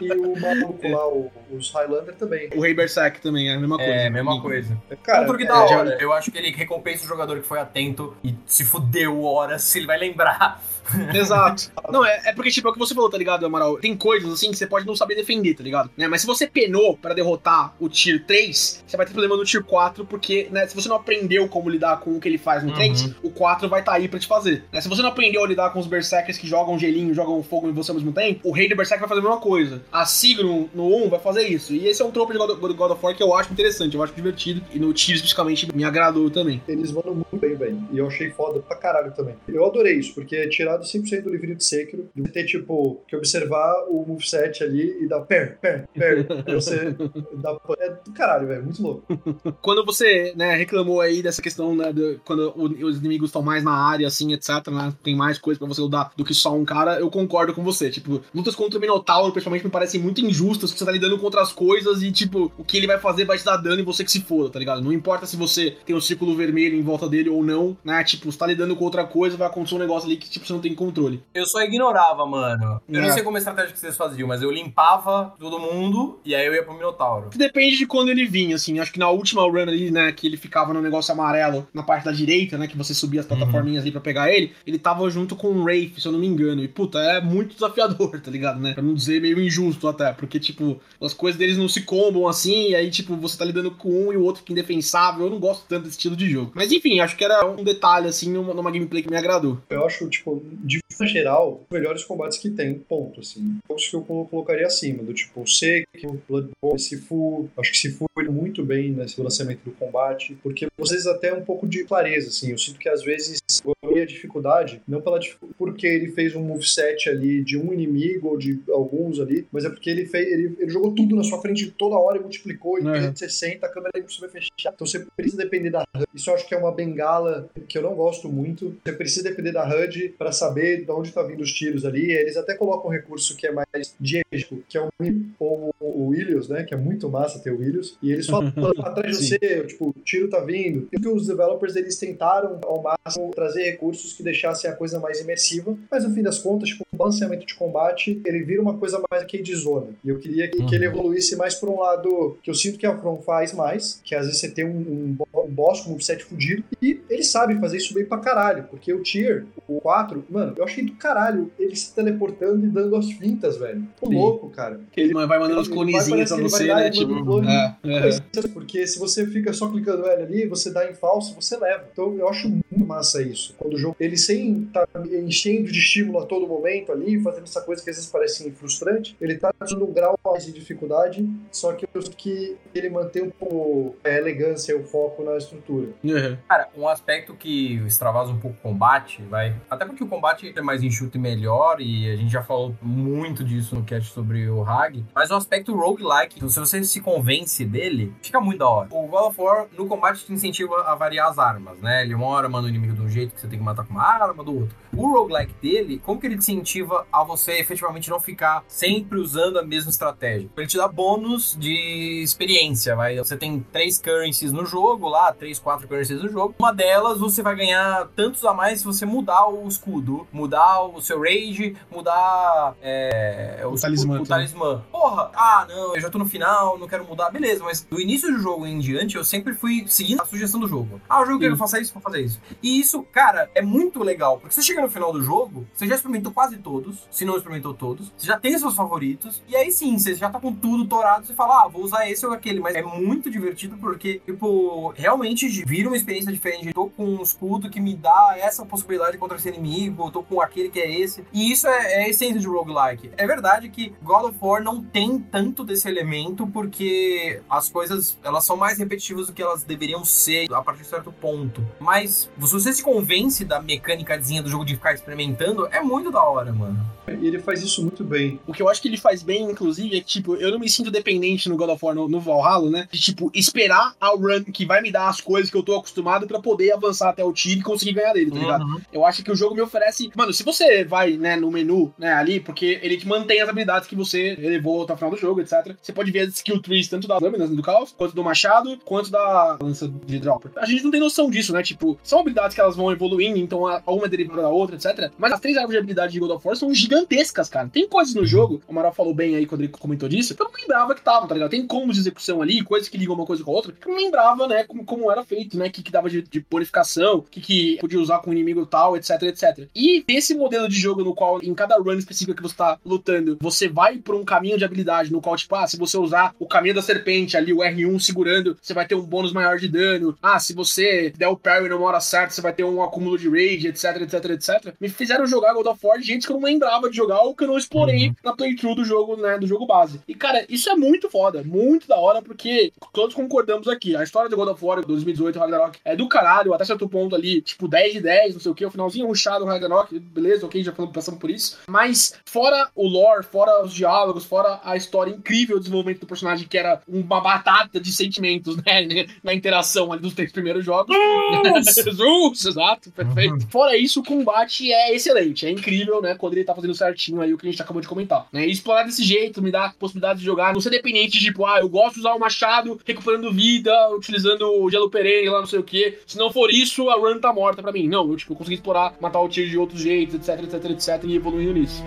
E o maluco lá, o- os Highlander também. o Rei Berserk também é a mesma coisa. É, mesma coisa. Cara, um truque é, da já- hora. Eu acho que ele recompensa o jogador que foi atento e se fudeu horas, se ele vai lembrar. Exato. Não, é, é porque, tipo, é o que você falou, tá ligado, Amaral? Tem coisas, assim, que você pode não saber defender, tá ligado? Né? Mas se você penou pra derrotar o Tier 3, você vai ter problema no Tier 4, porque, né, se você não aprendeu como lidar com o que ele faz no Uhum. 3, o 4 vai estar tá aí pra te fazer. Né? Se você não aprendeu a lidar com os Berserkers que jogam gelinho, jogam fogo em você ao mesmo tempo, o Rei do Berserk vai fazer a mesma coisa. A Sigrun no 1 vai fazer isso. E esse é um tropo de God of, God of War que eu acho interessante, eu acho divertido. E no Tier, especificamente, me agradou também. Eles mandam muito bem, velho. E eu achei foda pra caralho também. Eu adorei isso, porque é tirado 100% do livrinho de Sekiro. De ter, tipo, que observar o moveset ali e dar per, per, per. Você dá. É do caralho, velho. Muito louco. quando você, né, reclamou aí dessa questão, né, de, quando o- os inimigos estão mais na área, assim, etc, né, tem mais coisa pra você lutar do que só um cara, eu concordo com você. Tipo, lutas contra o Minotauro, principalmente, me parecem muito injustas, porque você tá lidando contra as coisas e, tipo, o que ele vai fazer vai te dar dano e você que se foda, tá ligado? Não importa se você tem um círculo vermelho em volta dele ou não, né, tipo, você tá lidando com outra coisa, vai acontecer um negócio ali que, tipo, você não tem controle. Eu só ignorava, mano. Eu É. não sei como é a estratégia que vocês faziam, mas eu limpava todo mundo e aí eu ia pro Minotauro. Que depende de quando ele vinha, assim. Acho que na última run ali, né, que ele ficava no negócio amarelo na parte da direita, né, que você subia as plataforminhas ali pra pegar ele, ele tava junto com o Wraith, se eu não me engano. E, puta, é muito desafiador, tá ligado, né? Pra não dizer meio injusto até, porque, tipo, as coisas deles não se combam assim, e aí, tipo, você tá lidando com um e o outro fica indefensável. Eu não gosto tanto desse estilo de jogo. Mas, enfim, acho que era um detalhe, assim, numa, numa gameplay que me agradou. Eu acho, tipo, de forma geral, os melhores combates que tem, ponto, assim. Jogos que eu colo- colocaria acima, do tipo Sekiro, Bloodborne, Sifu. Acho que Sifu foi muito bem nesse lançamento do combate, porque vocês até um pouco de clareza, assim. Eu sinto que às vezes eu a dificuldade, não pela dificu- porque ele fez um moveset ali de um inimigo ou de alguns ali, mas é porque ele fez, ele, ele jogou tudo na sua frente toda hora e multiplicou em Uhum. 360, a câmera é impossível fechar. Então você precisa depender da HUD. Isso eu acho que é uma bengala que eu não gosto muito. Você precisa depender da HUD para saber de onde tá vindo os tiros ali. Eles até colocam um recurso que é mais diegético, que é o, ou o Williams, né? Que é muito massa ter o Williams. E eles falam atrás de você, tipo, o tiro tá vindo. E os developers eles tentaram ao máximo trazer recursos que deixassem a coisa mais imersiva, mas no fim das contas, tipo, o balanceamento de combate, ele vira uma coisa mais arcade zona. E eu queria que, que ele evoluísse mais pra um lado que eu sinto que a From faz mais, que às vezes você tem um, um, um boss com um set fudido, e ele sabe fazer isso bem pra caralho, porque o Tier, o 4, mano, eu achei do caralho ele se teleportando e dando as fintas, velho. Tô Sim. louco, cara. Ele vai mandando os ele- clonezinho pra você, né? Tipo, clone, é, é. Porque se você fica só clicando L ali, você dá em falso, você leva. Então eu acho muito massa isso. Quando o jogo, ele sem tá enchendo de estímulo a todo momento ali, fazendo essa coisa que às vezes parece frustrante, ele tá dando um grau mais de dificuldade, só que eu que ele mantém um pouco a elegância e o foco na estrutura. Uhum. Cara, um aspecto que extravasa um pouco o combate, vai. Até porque o combate é mais enxuto e melhor, e a gente já falou muito disso no cast sobre o Hag, mas o aspecto roguelike, se você se convence dele, fica muito da hora. O God of War, no combate, te incentiva a variar as armas, né? Ele uma hora manda o inimigo de um jeito que você tem que matar com uma arma, do outro. O roguelike dele, como que ele te incentiva a você efetivamente não ficar sempre usando a mesma estratégia? Ele te dá bônus de experiência, vai. Você tem três currencies no jogo lá, três, quatro currencies no jogo. Uma delas você vai ganhar tantos a mais se você mudar o escudo, mudar o seu rage, mudar é, o, o, talismã, o, o talismã. Porra, ah, não, eu já tô no final, não quero mudar. Beleza, mas do início do jogo em diante, eu sempre fui seguindo a sugestão do jogo. Ah, o jogo quer que eu faça isso, vou fazer isso. E isso, cara, é muito legal, porque você chega no final do jogo, você já experimentou quase todos, se não experimentou todos, você já tem seus favoritos, e aí sim, você já tá com tudo torado, você fala, ah, vou usar esse ou aquele, mas é muito divertido porque, tipo, realmente vira uma experiência diferente. Eu tô com um escudo que me dá essa possibilidade contra esse inimigo, eu tô com aquele que é esse. E isso é, é a essência de roguelike. É verdade que God of War não tem tanto desse elemento porque as coisas, elas são mais repetitivas do que elas deveriam ser a partir de certo ponto. Mas se você se convence da mecânicazinha do jogo de ficar experimentando, é muito da hora, mano. E ele faz isso muito bem. O que eu acho que ele faz bem, inclusive, é que, tipo, eu não me sinto dependente no God of War, no, no Valhalla, né? De, tipo, esperar a run que vai me dar as coisas que eu tô acostumado para poder avançar até o tiro e conseguir ganhar dele, tá ligado? Uhum. Eu acho que o jogo me oferece. Mano, se você vai, né, no menu, né, ali, porque ele te mantém as habilidades que você elevou até o final do jogo, etc. Você pode ver as skill trees tanto das lâminas do caos, quanto do machado, quanto da lança de dropper. A gente não tem noção disso, né? Tipo, são habilidades que elas vão evoluindo, então uma é derivada da outra, etc. Mas as três árvores de habilidade de God of War são gigantescas, cara. Tem coisas no jogo, o Amaral falou bem aí quando ele comentou disso, que eu não lembrava que tava, tá ligado? Tem combos de execução ali, coisas que ligam uma coisa com a outra, que eu não lembrava, né, como, como era feito, né? O que, que dava de, de purificação, o que, que podia usar com o inimigo tal, etc, etc. E esse modelo de jogo no qual, em cada run específica que você tá lutando, você vai por um caminho de habilidade no qual, tipo, ah, se você usar o caminho da serpente ali, o R1 segurando, você vai ter um bônus maior de dano. Ah, se você der o parry numa hora certa, você vai ter um acúmulo de rage, etc, etc, etc. Me fizeram jogar God of War de gente que eu não lembrava de jogar ou que eu não explorei uhum. na playthrough do jogo, né, do jogo base. E, cara, isso é muito foda, muito da hora, porque todos concordamos aqui, a história do God of War 2018, Ragnarok, é do caralho, até certo ponto ali, tipo, 10 de 10, não sei o que, o finalzinho ruxado do Ragnarok, beleza, ok, já passamos por isso. Mas, fora o lore, fora os diálogos, fora a história incrível, o desenvolvimento do personagem, que era uma batata de sentimentos, né, na interação ali dos três primeiros jogos. Jesus, exato, perfeito. Uhum. Fora isso, o combate é excelente, é incrível, né, quando ele tá fazendo certinho aí o que a gente acabou de comentar, né, e explorar desse jeito me dá possibilidade de jogar, não ser dependente de, tipo, ah, eu gosto de usar o machado, recuperando vida, utilizando o gelo perene lá, não sei o que, se não for isso, a run tá morta pra mim. Não, eu, tipo, eu consegui explorar, matar o tiro de outros jeitos, etc, etc, etc, e evoluindo nisso.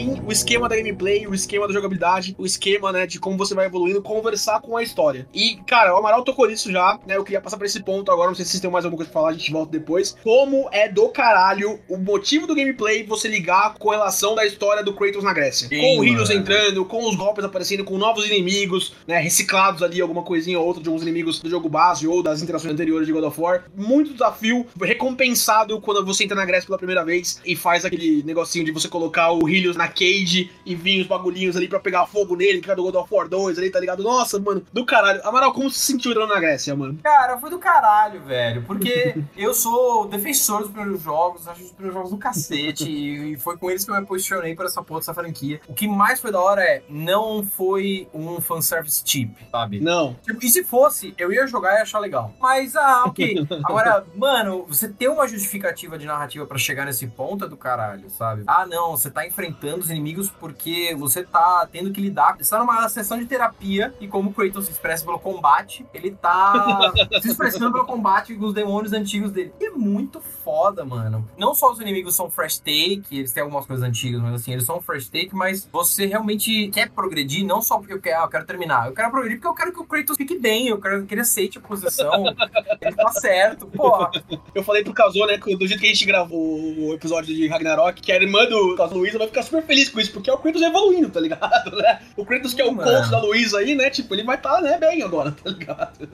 Mim o esquema da gameplay, o esquema da jogabilidade, o esquema, né, de como você vai evoluindo, conversar com a história. E, cara, o Amaral tocou nisso já, né? Eu queria passar por esse ponto agora, não sei se vocês têm mais alguma coisa pra falar, a gente volta depois. Como é do caralho o motivo do gameplay você ligar com relação da história do Kratos na Grécia. Sim, com o Heroes entrando, com os golpes aparecendo, com novos inimigos, né, reciclados ali, alguma coisinha ou outra de alguns inimigos do jogo base ou das interações anteriores de God of War. Muito desafio, recompensado quando você entra na Grécia pela primeira vez e faz aquele negocinho de você colocar o Helios na cage e vinha os bagulhinhos ali pra pegar fogo nele, que era do God of War 2 ali, tá ligado? Nossa, mano, do caralho. Amaral, como se sentiu entrando na Grécia, mano? Cara, foi do caralho, velho. Porque eu sou defensor dos primeiros jogos, acho os primeiros jogos do cacete. e foi com eles que eu me posicionei pra essa porra dessa franquia. O que mais foi da hora é, não foi um fanservice cheap, sabe? Não. Tipo, e se fosse, eu ia jogar e achar legal. Mas, ah, ok. Agora, mano, você ter uma justificativa de narrativa pra chegar nesse ponto é do caralho, sabe? Ah, não, você tá enfrentando os inimigos porque você tá tendo que lidar. Você tá numa sessão de terapia e como o Kratos se expressa pelo combate, ele tá se expressando pelo combate com os demônios antigos dele. E é muito foda, mano. Não só os inimigos são fresh take, eles têm algumas coisas antigas, mas assim, eles são fresh take, mas você realmente quer progredir, não só porque eu quero, ah, eu quero terminar. Eu quero progredir porque eu quero que o Kratos fique bem, eu quero que ele aceite a posição. ele tá certo, porra. Eu falei pro Casou, né, do jeito que a gente gravou o episódio de Ragnarok, que a irmã do Luísa vai ficar super feliz com isso, porque é o Kratos evoluindo, tá ligado? Né? O Kratos que é o coach da Luísa aí, né, tipo, ele vai estar, tá, né, bem agora, tá ligado?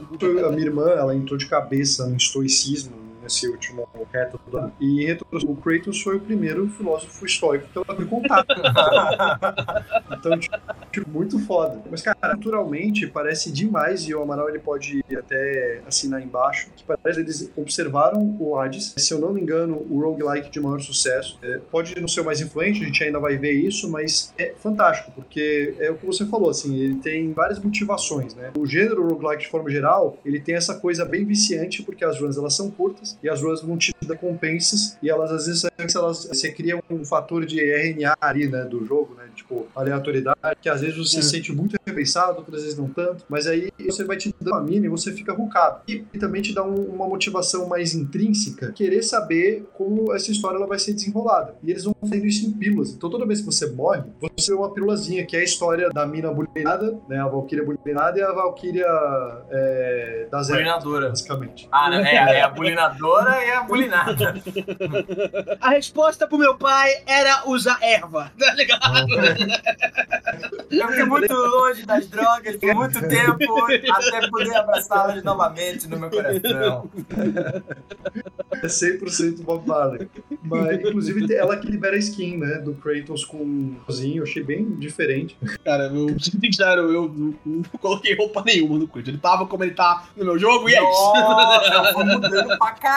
A minha irmã, ela entrou de cabeça no estoicismo, nesse último reto do ano. E em retrospectiva, o Kratos foi o primeiro filósofo estoico que ela teve contato. então, tipo, muito foda. Mas, cara, naturalmente parece demais, e o Amaral ele pode até assinar embaixo, que parece que eles observaram o Hades, se eu não me engano, o roguelike de maior sucesso. É, pode não ser o mais influente, a gente ainda vai ver isso, mas é fantástico, porque é o que você falou, assim, ele tem várias motivações, né? O gênero roguelike, de forma geral, ele tem essa coisa bem viciante, porque as runs elas são curtas, e as ruas vão te dar recompensas e elas às vezes elas, você cria um fator de RNA ali, né, do jogo, né, tipo aleatoriedade, que às vezes você é. se sente muito repensado, outras vezes não tanto, mas aí você vai te dar uma mina e você fica rucado. E, e também te dá um, uma motivação mais intrínseca, querer saber como essa história ela vai ser desenrolada. E eles vão fazendo isso em pílulas. Então toda vez que você morre, você vê uma pílulazinha, que é a história da mina bulinada, né, a Valkyria bulinada e a Valkyria é, da Zé. Bulinadora. Basicamente. Ah, né? É, é a bulinadora e a bulinada. A resposta pro meu pai era usar erva, tá ligado? Eu fiquei muito longe das drogas por muito tempo até poder abraçá-las novamente no meu coração. É 100% Bob Marley. Mas, inclusive, ela que libera a skin, né? Do Kratos com cozinho, eu achei bem diferente. Cara, eu, sincero, eu não, não coloquei roupa nenhuma no Kratos. Ele tava como ele tá no meu jogo e é isso. Nossa, foi mudando pra caralho,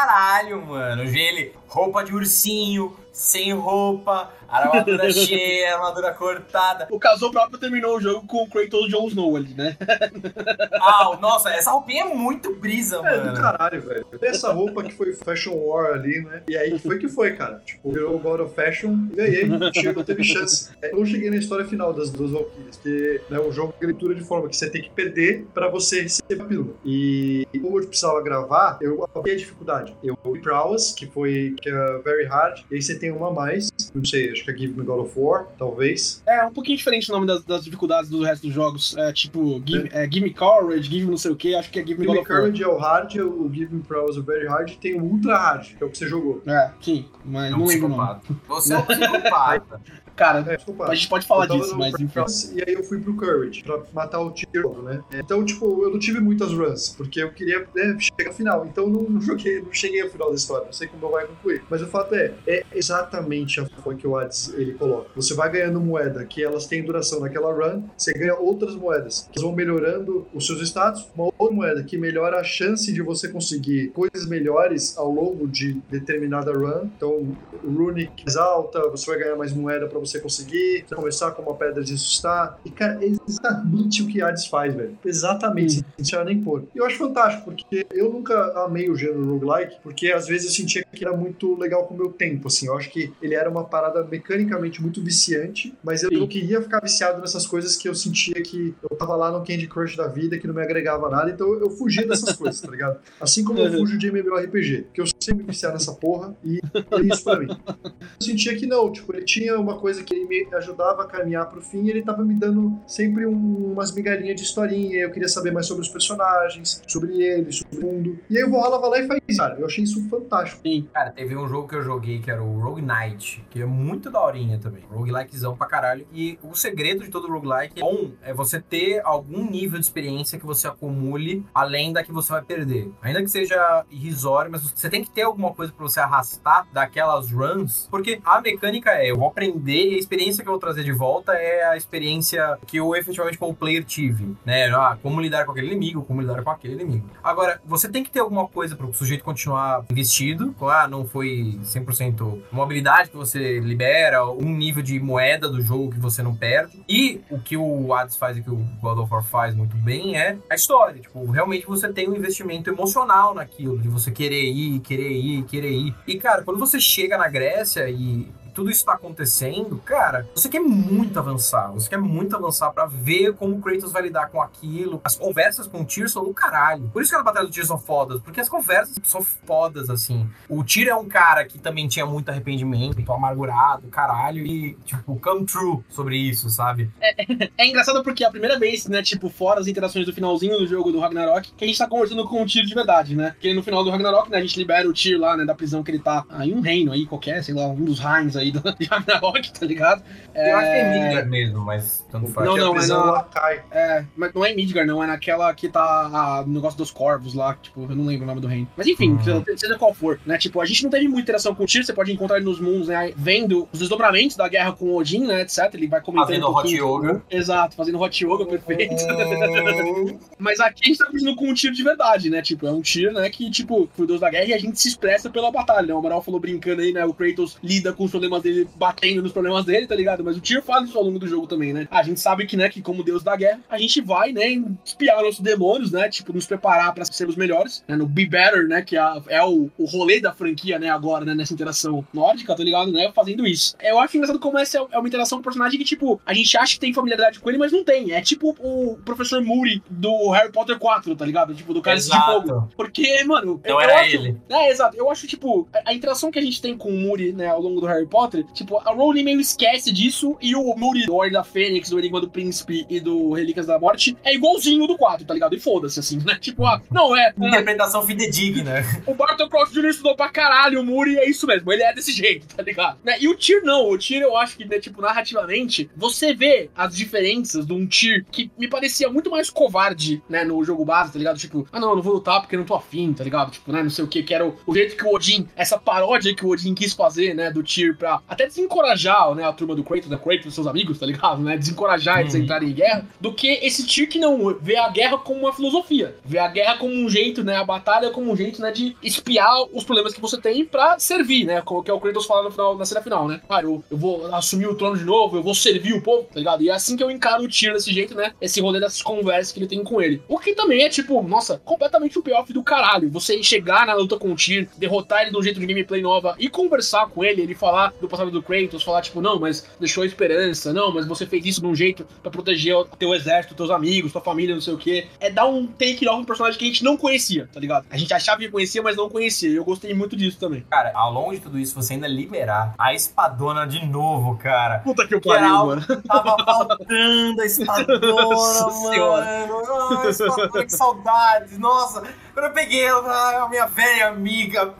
mano. Vi ele, roupa de ursinho, sem roupa, armadura cheia, armadura cortada. O Casou próprio terminou o jogo com o Kratos Jon Snow ali, né? ah, nossa, essa roupinha é muito brisa, é, mano. É do caralho, velho. Essa roupa que foi Fashion War ali, né? E aí foi que foi, cara. Tipo, virou o God of Fashion e ganhei. Chegou, teve chance. Eu cheguei na história final das duas Valkyrias, que né, o jogo é leitura de forma que você tem que perder pra você receber a pílula. E como eu precisava gravar, eu abri a dificuldade. Eu fui Prowess, que foi que é Very Hard, e aí você tem uma a mais. Não sei, acho que é Give Me God of War, talvez. É, um pouquinho diferente o nome das, das dificuldades do resto dos jogos. É tipo, Give, é. É, give Me Courage, Give Me não sei o que, acho que é Give Me God of War. Give Me Courage é o Hard, o Give Me Prowess é o Very Hard, tem o Ultra Hard, que é o que você jogou. É, sim, mas é um não lembro não. Você é um psicopata. Cara, é, a gente pode falar disso, mas enfim. E aí eu fui pro Courage pra matar o tiro, né? Então, tipo, eu não tive muitas runs, porque eu queria né, chegar ao final. Então não, não joguei, não cheguei ao final da história. Não sei como vai concluir. Mas o fato é, é exatamente a forma que o Hades ele coloca. Você vai ganhando moeda que elas têm duração naquela run, você ganha outras moedas que vão melhorando os seus status, uma outra moeda que melhora a chance de você conseguir coisas melhores ao longo de determinada run. Então, Runic mais alta, você vai ganhar mais moeda para você conseguir, você começar com uma pedra de assustar. E, cara, é exatamente o que Hades faz, velho. Exatamente, hum. não tinha nem pôr. E eu acho fantástico, porque eu nunca amei o gênero roguelike, porque às vezes eu sentia que era muito legal com o meu tempo, assim. Eu acho que ele era uma parada mecanicamente muito viciante, mas eu Sim. não queria ficar viciado nessas coisas que eu sentia que eu tava lá no Candy Crush da vida, que não me agregava nada, então eu fugia dessas coisas, tá ligado? Assim como eu fujo de MMORPG, que eu sempre me viciar nessa porra, e é isso pra mim. Eu sentia que não, tipo, ele tinha uma coisa coisa que ele me ajudava a caminhar pro fim e ele tava me dando sempre um, umas migalhinhas de historinha. Eu queria saber mais sobre os personagens, sobre eles, sobre o mundo. E aí o Valhalla vai lá e faz isso, cara. Eu achei isso fantástico. Sim. Cara, teve um jogo que eu joguei que era o Rogue Knight, que é muito daorinha também. Roguelikezão pra caralho. E o segredo de todo roguelike é, bom, é você ter algum nível de experiência que você acumule além da que você vai perder. Ainda que seja irrisório, mas você tem que ter alguma coisa para você arrastar daquelas runs, porque a mecânica é, eu vou aprender e a experiência que eu vou trazer de volta é a experiência que eu efetivamente como player tive, né? Ah, como lidar com aquele inimigo, como lidar com aquele inimigo. Agora, você tem que ter alguma coisa para o sujeito continuar investido. Ah, não foi 100% uma habilidade que você libera, um nível de moeda do jogo que você não perde. E o que o Hades faz e que o God of War faz muito bem é a história. Tipo, realmente você tem um investimento emocional naquilo, de você querer ir, querer ir, querer ir. E, cara, quando você chega na Grécia e tudo isso tá acontecendo, cara, você quer muito avançar. Você quer muito avançar para ver como o Kratos vai lidar com aquilo. As conversas com o Tyr são do caralho. Por isso que as batalhas do Tyr são fodas, porque as conversas são fodas, assim. O Tyr é um cara que também tinha muito arrependimento, muito amargurado, caralho, e, tipo, come true sobre isso, sabe? É, é engraçado porque é a primeira vez, né, tipo, fora as interações do finalzinho do jogo do Ragnarok, que a gente tá conversando com o Tyr de verdade, né? Porque no final do Ragnarok, né, a gente libera o Tyr lá, né, da prisão que ele tá aí, um reino aí qualquer, sei lá, um dos Reins aí do de Ragnarok, tá ligado? Eu acho que é Midgard mesmo, mas tanto faz. Não, não, mas não. É, mas não é em Midgard, não, é naquela que tá no negócio dos corvos lá, tipo, eu não lembro o nome do reino. Mas enfim, Uhum. seja qual for, né? Tipo, a gente não teve muita interação com o Tyr, você pode encontrar ele nos mundos, né? Vendo os desdobramentos da guerra com o Odin, né, etc. Ele vai comentando Fazendo um hot yoga. Exato, fazendo hot yoga, perfeito. Hum, Mas aqui a gente tá conversando com um tiro de verdade, né? Tipo, é um tiro, né, que, tipo, foi o Deus da guerra e a gente se expressa pela batalha, né? O Amaral falou brincando aí, né? O Kratos lida com os problemas dele, batendo nos problemas dele, tá ligado? Mas o Tyr fala isso ao longo do jogo também, né? A gente sabe que, né, que como Deus da guerra, a gente vai, né, espiar nossos demônios, né? Tipo, nos preparar pra sermos melhores, né? No Be Better, né? Que é, é o, o rolê da franquia, né, agora, né, nessa interação nórdica, tá ligado? Né? Fazendo isso. Eu acho engraçado como essa é uma interação com um personagem que, tipo, a gente acha que tem familiaridade com ele, mas não tem. É tipo o professor Moody do Harry Potter 4, tá ligado? Tipo, do Cálice de Fogo. Porque, mano. Não eu era acho- ele. É, exato. Eu acho, tipo, a, a interação que a gente tem com o Moody, né, ao longo do Harry Potter, tipo, a Rowling meio esquece disso e o Ordem da Fênix, do Enigma do Príncipe e do Relíquias da Morte é igualzinho do 4, tá ligado? E foda-se, assim, né? Tipo, ah, não, é. é, Interpretação fidedigna. o Barton Cross Jr. estudou pra caralho o Moody, é isso mesmo, ele é desse jeito, tá ligado? Né? E o Tyr não, o Tyr eu acho que, né, tipo, narrativamente, você vê as diferenças de um Tyr que me parecia muito mais covarde, né, no jogo base, tá ligado? Tipo, ah não, eu não vou lutar porque eu não tô afim, tá ligado? Tipo, né, não sei o que, que era o, o jeito que o Odin, essa paródia que o Odin quis fazer, né, do Tyr pra até desencorajar, né, a turma do Kratos, da Kratos e seus amigos, tá ligado? Né, desencorajar eles a Uhum. entrarem em guerra, do que esse Tyr que não vê a guerra como uma filosofia, vê a guerra como um jeito, né, a batalha como um jeito, né, de espiar os problemas que você tem pra servir, né, como que é o Kratos fala no final, na cena final, né, ah, eu, eu vou assumir o trono de novo, eu vou servir o povo, tá ligado? E é assim que eu encaro o Tyr desse jeito, né, esse rolê dessas conversas que ele tem com ele. O que também é, tipo, nossa, completamente um payoff do caralho, você chegar na luta com o Tyr, derrotar ele de um jeito de gameplay nova e conversar com ele, ele falar do passado do Kratos, falar, tipo, não, mas deixou a esperança, não, mas você fez isso de um jeito pra proteger o teu exército, teus amigos, tua família, não sei o que. É dar um take off um personagem que a gente não conhecia, tá ligado? A gente achava que conhecia, mas não conhecia. E eu gostei muito disso também. Cara, ao longo de tudo isso, você ainda liberar a espadona de novo, cara. Puta que eu Que era pariu, algo- mano. Tava faltando a espadona, Nossa mano. Senhora. Ah, espadona, que saudades. Nossa, quando eu peguei ela, a minha velha amiga.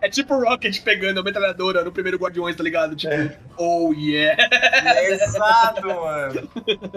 É tipo o Rocket pegando metralhadora no primeiro Guardiões, tá ligado? Tipo, É. oh yeah. Exato, mano.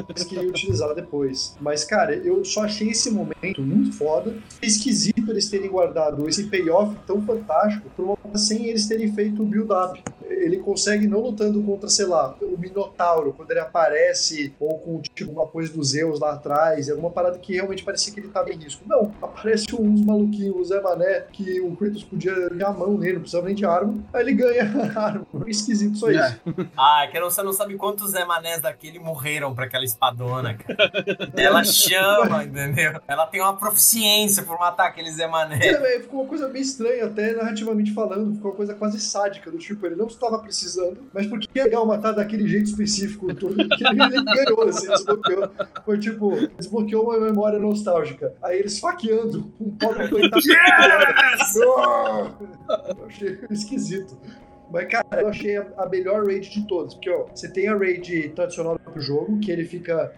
eles queriam utilizar depois. Mas, cara, eu só achei esse momento muito foda. É esquisito eles terem guardado esse payoff tão fantástico por uma coisa sem eles terem feito o build-up. Ele consegue, não lutando contra, sei lá, o Minotauro, quando ele aparece, ou com tipo uma coisa dos Zeus lá atrás, alguma parada que realmente parecia que ele tava em risco. Não, aparece uns maluquinhos, o Zé Mané, que o Kratos podia dar a mão nele, não precisava nem de arma, aí ele ganha a arma. Esquisito só isso. É. Ah, que não- você não sabe quantos Zé Manés daquele morreram pra aquela espadona, cara. Ela chama, entendeu? Ela tem uma proficiência por matar aquele Zé. É, velho, ficou uma coisa meio estranha, até narrativamente falando, ficou uma coisa quase sádica, do tipo, ele não estava precisando, mas porque é legal matar daquele jeito específico, que ele, ele ganhou, assim, desbloqueou. Foi tipo, desbloqueou uma memória nostálgica. Aí eles faqueando um pobre coitado. Ah! Eu achei esquisito. it. Mas, cara, eu achei a, a melhor raid de todas. Porque, ó, você tem a raid tradicional do jogo, que ele fica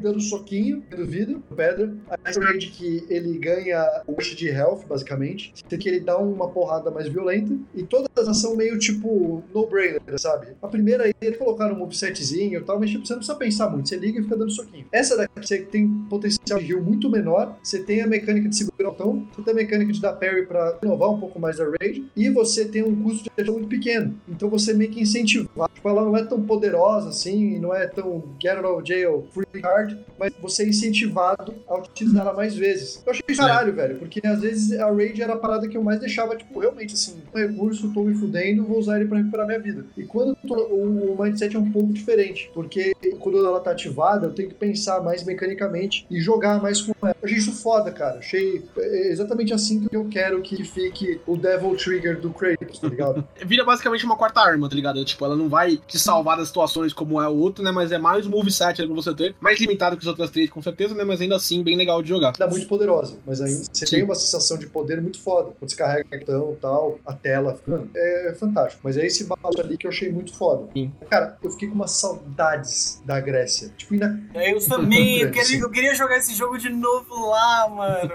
dando soquinho, dando vida, pedra. Aí essa raid que ele ganha o wish de health, basicamente. Você tem que ele dá uma porrada mais violenta. E todas são meio, tipo, no-brainer, sabe? A primeira aí, eles colocaram um movesetzinho e tal, mas, tipo, você não precisa pensar muito. Você liga e fica dando soquinho. Essa daqui, você tem potencial de heal muito menor. Você tem a mecânica de segurar o botão. Você tem a mecânica de dar parry pra renovar um pouco mais da raid. E você tem um custo de pequeno. Então você meio que incentiva. Tipo, ela não é tão poderosa assim, não é tão get out of jail free card, mas você é incentivado a utilizar ela mais vezes. Eu achei caralho, velho, porque às vezes a raid era a parada que eu mais deixava, tipo, realmente assim, um recurso, tô me fudendo, vou usar ele pra recuperar minha vida. E quando tô- o, o mindset é um pouco diferente, porque quando ela tá ativada, eu tenho que pensar mais mecanicamente e jogar mais com ela. Eu achei isso foda, cara. Achei é, exatamente assim que eu quero que fique o Devil Trigger do Kratos, tá ligado? vira basicamente uma quarta arma, tá ligado? Tipo, ela não vai te salvar das situações como é o outro, né? Mas é mais um moveset pra você ter. Mais limitado que as outras três, com certeza, né? Mas ainda assim, bem legal de jogar. Ela é muito poderosa, mas ainda você Sim. tem uma sensação de poder muito foda. Quando você carrega o cartão e tal, a tela, mano, é fantástico. Mas é esse balanço ali que eu achei muito foda. Sim. Cara, eu fiquei com umas saudades da Grécia. Tipo, ina- Eu também, eu queria, eu queria jogar esse jogo de novo lá, mano.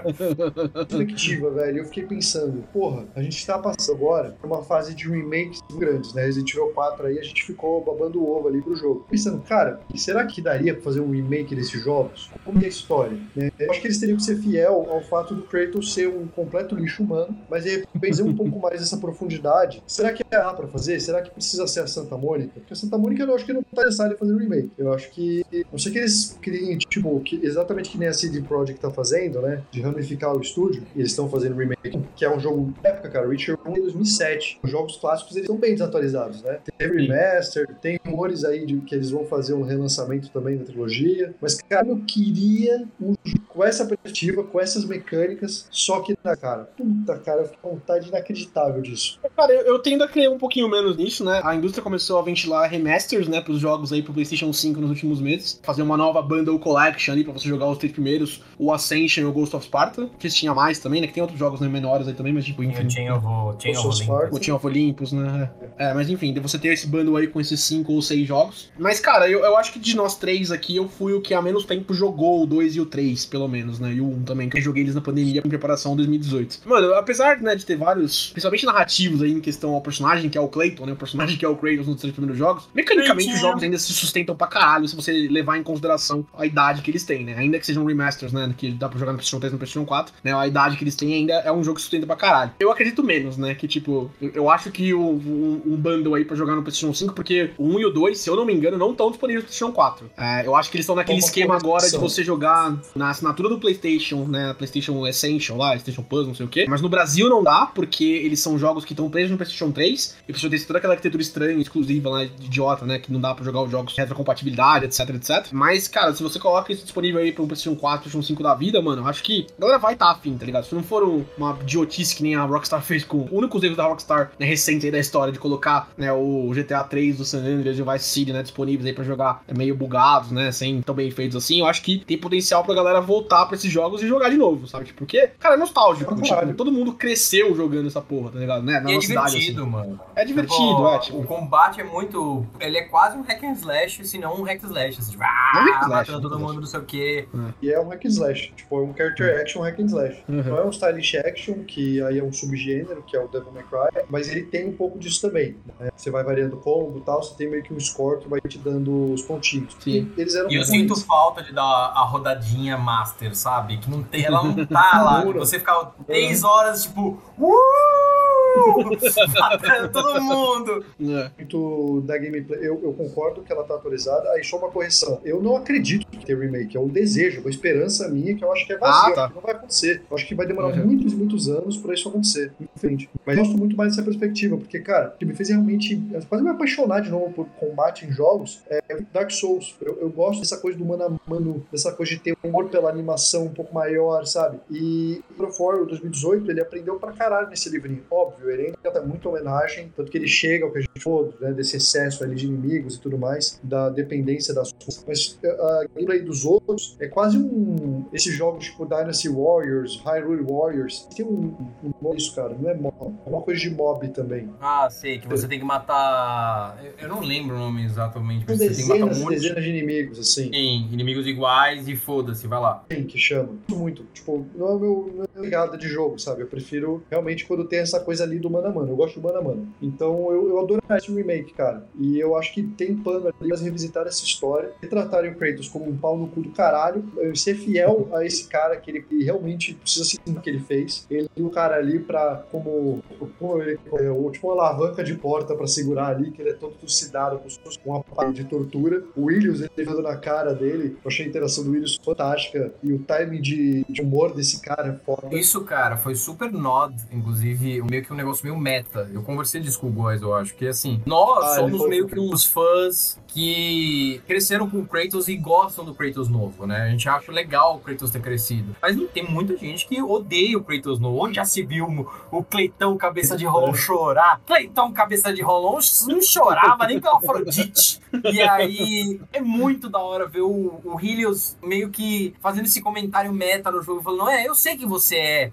perspectiva, velho. Eu fiquei pensando, porra, a gente tá passando agora por uma fase de remakes grandes, né? Resident Evil 4 aí, a gente ficou babando o ovo ali pro jogo. Pensando, cara, será que daria pra fazer um remake desses jogos? Como é a história? né? Eu acho que eles teriam que ser fiel ao fato do Kratos ser um completo lixo humano, mas repente fazer um pouco mais dessa profundidade. Será que é lá pra fazer? Será que precisa ser a Santa Mônica? Porque a Santa Mônica eu acho que não tá necessário em fazer um remake. Eu acho que. Não sei que eles criem, tipo, que, exatamente que nem a CD Projekt tá fazendo, né? De ramificar o estúdio. Eles estão fazendo remake, que é um jogo época, cara. Witcher 1 de 2007. Os jogos clássicos eles são bem desatualizados, né? Sim. remaster, tem rumores aí de que eles vão fazer um relançamento também da trilogia. Mas, cara, eu queria um jogo com essa perspectiva, com essas mecânicas, só que na cara. Puta, cara, eu fiquei com vontade inacreditável disso. Cara, eu, eu tendo a crer um pouquinho menos nisso, né? A indústria começou a ventilar remasters, né, pros jogos aí pro PlayStation 5 nos últimos meses. Fazer uma nova Bundle Collection ali pra você jogar os três primeiros, o Ascension e o Ghost of Sparta. Que tinha mais também, né? Que tem outros jogos né, menores aí também, mas tipo, enfim. Eu tinha o tinha o Os né? É, mas enfim, de você ter esse bundle aí com esses cinco ou seis jogos. Mas, cara, eu, eu acho que de nós três aqui, eu fui o que há menos tempo jogou o 2 e o 3, pelo menos, né? E o 1 também, que eu joguei eles na pandemia em preparação a 2018. Mano, apesar, né, de ter vários, principalmente narrativos aí em questão ao personagem, que é o Clayton, né? O personagem que é o Kratos nos três primeiros jogos, mecanicamente os jogos ainda se sustentam pra caralho se você levar em consideração a idade que eles têm, né? Ainda que sejam remasters, né? Que dá pra jogar no PlayStation 3 e no PlayStation 4, né? A idade que eles têm ainda é um jogo que sustenta pra caralho. Eu acredito menos, né? Que tipo, eu, eu acho que um, um bundle aí pra jogar no PlayStation 5, porque o 1 e o 2, se eu não me engano, não estão disponíveis no PlayStation 4. É, eu acho que eles estão naquele Como esquema agora de você jogar na assinatura do PlayStation, né? PlayStation Essential lá, PlayStation Plus, não sei o quê. Mas no Brasil não dá, porque eles são jogos que estão presos no PlayStation 3 e precisa ter toda aquela arquitetura estranha, exclusiva lá, idiota, né? Que não dá pra jogar os jogos retrocompatibilidade, etc, etc. Mas, cara, se você coloca isso disponível aí pra um PlayStation 4, PlayStation 5 da vida, mano, eu acho que a galera vai estar tá afim, tá ligado? Se não for um- uma idiotice que nem a Rockstar fez com o único erro da Rockstar né, recente aí da história de colocar né, o GTA 3 do San Andreas e o Vice City, né, disponíveis aí pra jogar é, meio bugados, né, sem tão bem feitos assim, eu acho que tem potencial pra galera voltar pra esses jogos e jogar de novo, sabe? Tipo, porque, cara, é nostálgico, Claro. tipo, todo mundo cresceu jogando essa porra, tá ligado? Né? Na E é nossa idade, divertido, assim. mano. É divertido, Tipo, é, tipo. O combate é muito. Ele é quase um hack and slash, se não um hack and slash. Assim, tipo, É um ah, slash, matando hack todo mundo, não sei o quê. E é um hack and slash. Tipo, é um character action hack and slash. Uhum. Não é um stylish action, que aí é um subgênero, que é o Devil May Cry, mas ele tem um pouco disso também. né? Você vai variando o combo e tal, você tem meio que um score que vai te dando os pontinhos. Sim. E eles eram E eu sinto ruins. falta de dar a rodadinha master, sabe? Que não tem, ela não tá lá. Dura. Você ficar três horas, tipo, uh! Matando todo mundo. É. muito da gameplay. Eu, eu concordo que ela tá atualizada. Aí só uma correção. Eu não acredito que tem remake. É um desejo, uma esperança minha que eu acho que é vazia. Ah, tá. que Não vai acontecer. Eu acho que vai demorar Uhum. muitos, muitos anos pra isso acontecer. Infelizmente. Mas eu gosto muito mais dessa perspectiva, porque, cara, o que me fez realmente quase me apaixonar de novo por combate em jogos é Dark Souls. Eu, eu gosto dessa coisa do mano a mano, dessa coisa de ter um amor pela animação um pouco maior, sabe? E of War 2018, ele aprendeu pra caralho nesse livrinho. Óbvio, ele ainda tá muita homenagem, tanto que ele chega ao que a gente falou, né, desse excesso ali de inimigos e tudo mais, da dependência das coisas. Mas eh, a gameplay dos outros é quase um. Esses jogos tipo Dynasty Warriors, Hyrule Warriors, tem um. um modo isso, cara, não é mob, é uma coisa de mob também. Ah, sei, que você tem que matar. eu- Eu não lembro o nome exatamente, mas você tem que matar um monte de dezenas de inimigos, assim. Sim, inimigos iguais e foda-se, vai lá. Tem que chama. Muito. Tipo, não é meu não é de jogo, sabe? Eu prefiro realmente quando tem essa coisa ali do mano a mano. Eu gosto do mano a mano. Então eu, eu adoro esse remake, cara. E eu acho que tem pano ali pra revisitar essa história, retratarem o Kratos como um pau no cu do caralho, ser fiel a esse cara que ele que realmente precisa ser o que ele fez. Ele o cara ali pra, como, como ele- é, tipo uma alavanca de porta pra segurar ali, que ele é todo trucidado com um aparelho de tortura. O Williams, ele levando na cara dele. Eu achei a interação do Williams fantástica. E o timing de, de humor desse cara é foda. Isso, cara, foi super nod, inclusive, meio que um negócio meio meta. Eu conversei disso com o Boys, eu acho, que assim, nós Ah, somos meio que uns fãs que cresceram com o Kratos e gostam do Kratos novo, né? A gente acha legal o Kratos ter crescido. Mas não tem muita gente que odeia o Kratos novo. Onde já se viu o Cleitão cabeça de rolão chorar? Cleitão cabeça de rolão não chorava nem pela Afrodite. E aí é muito da hora ver o, o Helios meio que fazendo esse comentário meta no jogo, falando: É, eu sei que você é.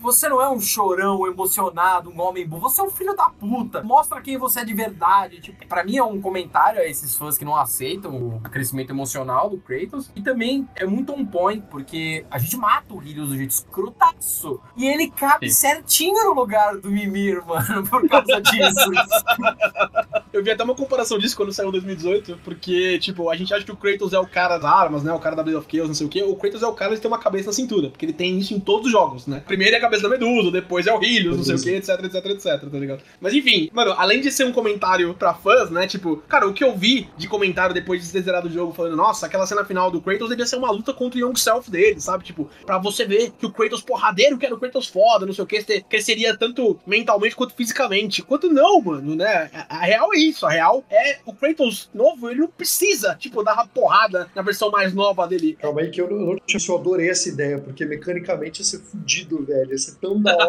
Você não é um chorão emocionado, um homem burro. Você é um filho da puta. Mostra quem você é de verdade. Tipo, pra mim é um comentário a esses fãs que não aceitam o crescimento emocional do Kratos. E também é muito on point, porque a gente mata o Helios do jeito escrotaço. E ele cabe Sim. certinho no lugar do Mimir, mano, por causa disso. Eu vi até uma comparação disso quando saiu em 2018, porque, tipo, a gente acha que o Kratos é o cara das armas, né? O cara da Blade of Chaos, não sei o quê. O Kratos é o cara que tem uma cabeça na cintura, porque ele tem isso em todos os jogos, né? Primeiro é a cabeça da Medusa, depois é o Helios, não sei o quê, etc, etc, etc, tá ligado? Mas enfim, mano, além de ser um comentário pra fãs, né? Tipo, cara, o que eu vi de comentário depois de ter zerado o jogo falando, nossa, aquela cena final do Kratos devia ser uma luta contra o Young Self dele, sabe? Tipo, pra você ver que o Kratos porradeiro que era o Kratos foda, não sei o você cresceria tanto mentalmente quanto fisicamente. Quanto não, mano, né? A, a real é isso, a real é o Kratos novo, ele não precisa, tipo, dar uma porrada na versão mais nova dele. Calma aí que eu não, eu tinha- eu adorei essa ideia, porque mecanicamente ia ser fudido, velho. Ia ser tão da hora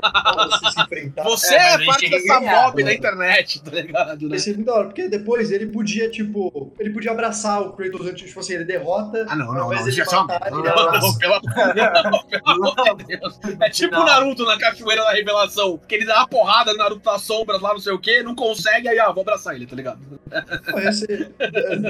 você se enfrentar. Você É, é, parte dessa ganhar, mob da mano. internet, tá ligado, né? Ia ser muito da hora, porque depois ele podia, tipo, ele podia abraçar o Kratos antes, tipo assim, ele derrota. Ah, não, não, não, isso é só Não, não, pelo amor de Deus. É tipo o. Naruto na Cachoeira da Revelação, que ele dá uma porrada no Naruto das sombras lá, não sei o que, não consegue, aí, ah, vou abraçar ele, tá ligado? Ser-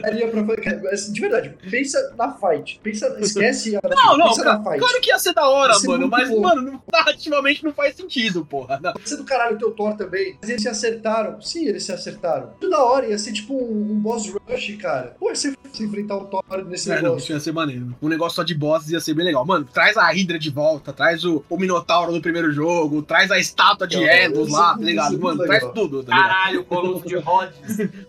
daria pra fazer- De verdade, pensa na fight. Pensa, esquece a Não, não, pensa cara, na fight. claro que ia ser da hora, ser mano, mas, bom. mano, não- narrativamente não faz sentido, porra. Não. Ser do caralho o teu Thor também. Mas eles se acertaram. Sim, eles se acertaram. Muito da hora, ia ser tipo um, um boss rush, cara. Pô, ia ser se enfrentar o Thor nesse É, não, negócio. isso ia ser maneiro. Um negócio só de bosses ia ser bem legal. Mano, traz a Hydra de volta, traz o, o Minotauro do primeiro jogo, traz a estátua de Não, Edos lá, tá isso ligado? é Mano, traz tudo, tá ligado? Caralho, o Colosso de Rhodes.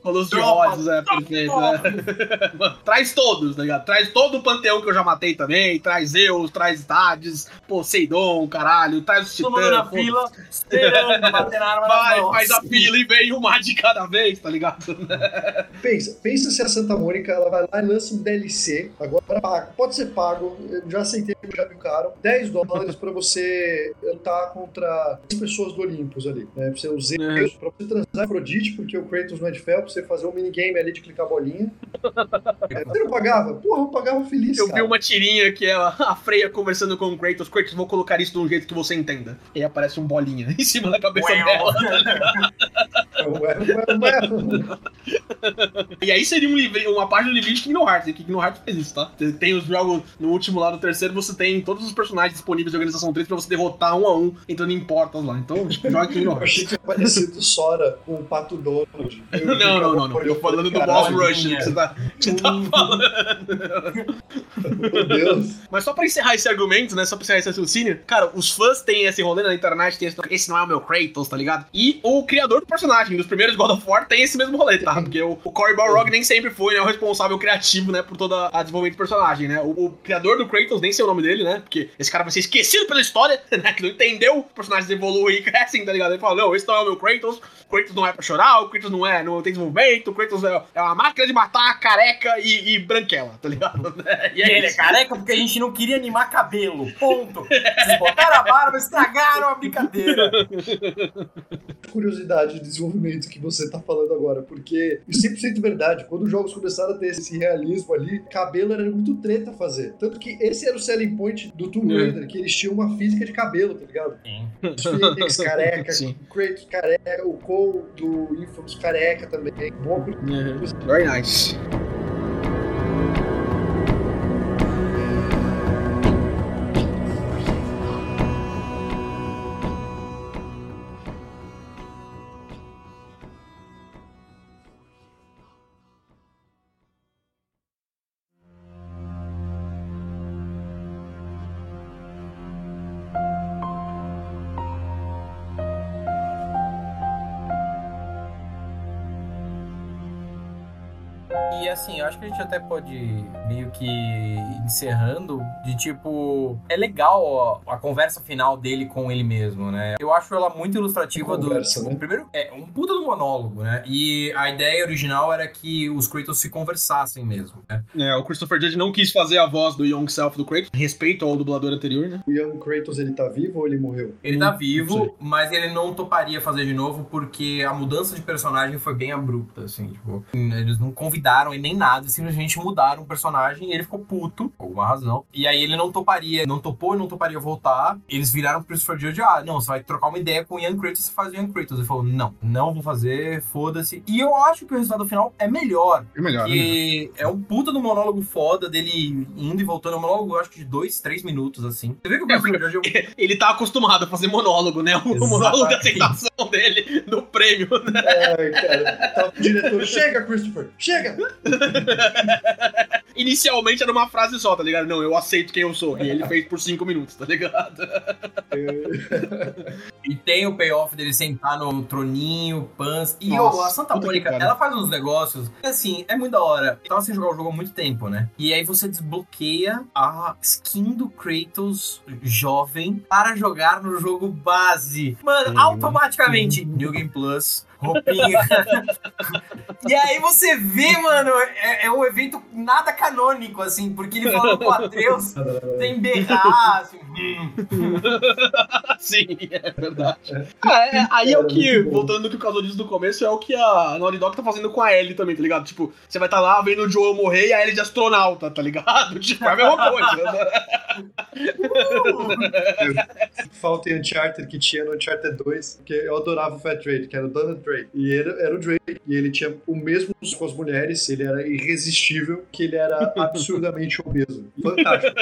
Colosso de Rhodes, é perfeito, né? Mano, traz todos, tá ligado? Traz todo o panteão que eu já matei também, traz Zeus, traz Hades, Poseidon, caralho, traz os mundo na titãs, fila, esperando bater na arma Vai, faz a fila e vem uma de cada vez, tá ligado? Pensa, pensa se a Santa Mônica ela vai lá e lança um DLC, agora pago, pode ser pago, eu já aceitei, já me caro, 10 dólares pra você lutar contra as pessoas do Olympus ali, né? Pra você usar É. pra você transar Afrodite, porque o Kratos de ferro, pra você fazer um minigame ali de clicar bolinha. É, Você não pagava? Porra, eu pagava feliz, Eu vi cara. uma tirinha que é a Freya conversando com o Kratos. Kratos, vou colocar isso de um jeito que você entenda. E aí aparece um bolinha em cima da cabeça dela. E aí seria um uma página do livro de Kingdom Hearts. E Kingdom Hearts fez isso, tá? Você Tem os jogos, no último lá, no terceiro, você tem todos os personagens disponíveis de Organização 3 pra você derrotar um a um, entrando em portas lá. Então, joga Kingdom Eu Hearts. achei que tinha parecido Sora com o Pato Donald. Eu Não, não, não, não. Eu falando do Boss Rush que você tá, você tá falando. Meu Deus. Mas só pra encerrar esse argumento, né? Só pra encerrar esse raciocínio, cara, os fãs têm esse rolê na internet, tem esse, esse não é o meu Kratos, tá ligado? E o criador do personagem, dos primeiros God of War, tem esse mesmo rolê, tá? Porque o, o Cory Balrog nem sempre foi né, o responsável criativo, né, por toda a desenvolvimento do personagem, né? O, o criador do Kratos, nem sei o nome dele, né? Porque esse cara vai ser esquecido pela história, né? Que não entendeu, os personagens evoluem e crescem, tá ligado? Ele fala, não, esse não é o meu Kratos, o Kratos não é pra chorar, o Kratos não é, não tem desenvolvimento, o Kratos é, é uma máquina de matar, careca e, e branquela, tá ligado? E E ele é careca porque a gente não queria animar cabelo. Ponto. Vocês botaram a barba, estragaram a brincadeira. curiosidade de desenvolvimento que você tá falando agora, porque é 100% verdade. Quando os jogos começaram a ter esse realismo ali, cabelo era muito treta fazer. Tanto que esse era o selling point do Tomb É. Raider, que eles tinham uma física de cabelo, tá ligado? Os Phoenix careca, Sim. o Kratos careca, o Cole do Infamous careca também. Bom, Very nice. Gente até pode meio que encerrando de tipo, é legal a, a conversa final dele com ele mesmo, né? Eu acho ela muito ilustrativa Conversa, do né? primeiro é um puta do monólogo, né? E a ideia original era que os Kratos se conversassem mesmo, né? É, o Christopher Judge não quis fazer a voz do Young Self do Kratos, respeito ao dublador anterior, né? O Young Kratos, ele tá vivo ou ele morreu? Ele tá vivo, mas ele não toparia fazer de novo porque a mudança de personagem foi bem abrupta, assim, tipo, eles não convidaram ele nem nada, simplesmente mudaram o personagem e ele ficou puto, por alguma razão. E aí ele não toparia, não topou e não toparia voltar. Eles viraram pro Christopher Judge, ah, não, você vai trocar uma ideia com o Ian Kratos, você faz o Ian Kratos. Ele falou, não, não vou fazer, foda-se. E eu acho que o resultado final é melhor. É melhor, né? Que é um puta do monólogo foda dele indo e voltando. É um monólogo, eu acho que de dois, três minutos, assim. Você vê que o Christopher Judge é um Ele tá acostumado a fazer monólogo, né? O Exatamente. monólogo de aceitação dele do prêmio, né? Ai, cara. Tá o diretor. Chega, Christopher! Chega! Inicialmente era uma frase só, tá ligado? Não, eu aceito quem eu sou. E ele fez por cinco minutos, tá ligado? E tem o payoff dele sentar no troninho, pans. E Nossa, ô, a Santa Mônica, ela faz uns negócios que, assim, é muito da hora. Eu tava sem jogar o jogo há muito tempo, né? E aí você desbloqueia a skin do Kratos jovem para jogar no jogo base. Mano, automaticamente, New Game Plus. Roupinha. e aí você vê, mano, é, é um evento nada canônico, assim, porque ele falou com o Atreus sem berrar, assim, Sim, é verdade. Ah, é, aí é o que, voltando no que o Casal disse no começo, é o que a Naughty Dog tá fazendo com a Ellie também, tá ligado? Tipo, você vai estar tá lá vendo o Joel morrer e a Ellie de astronauta, tá ligado? Tipo, é a mesma coisa. né? Falta em Uncharted que tinha no Uncharted 2, porque eu adorava o Fat Drake, que era o Donald Drake. E ele era o Drake, e ele tinha o mesmo com as mulheres, ele era irresistível, que ele era absurdamente obeso. Fantástico.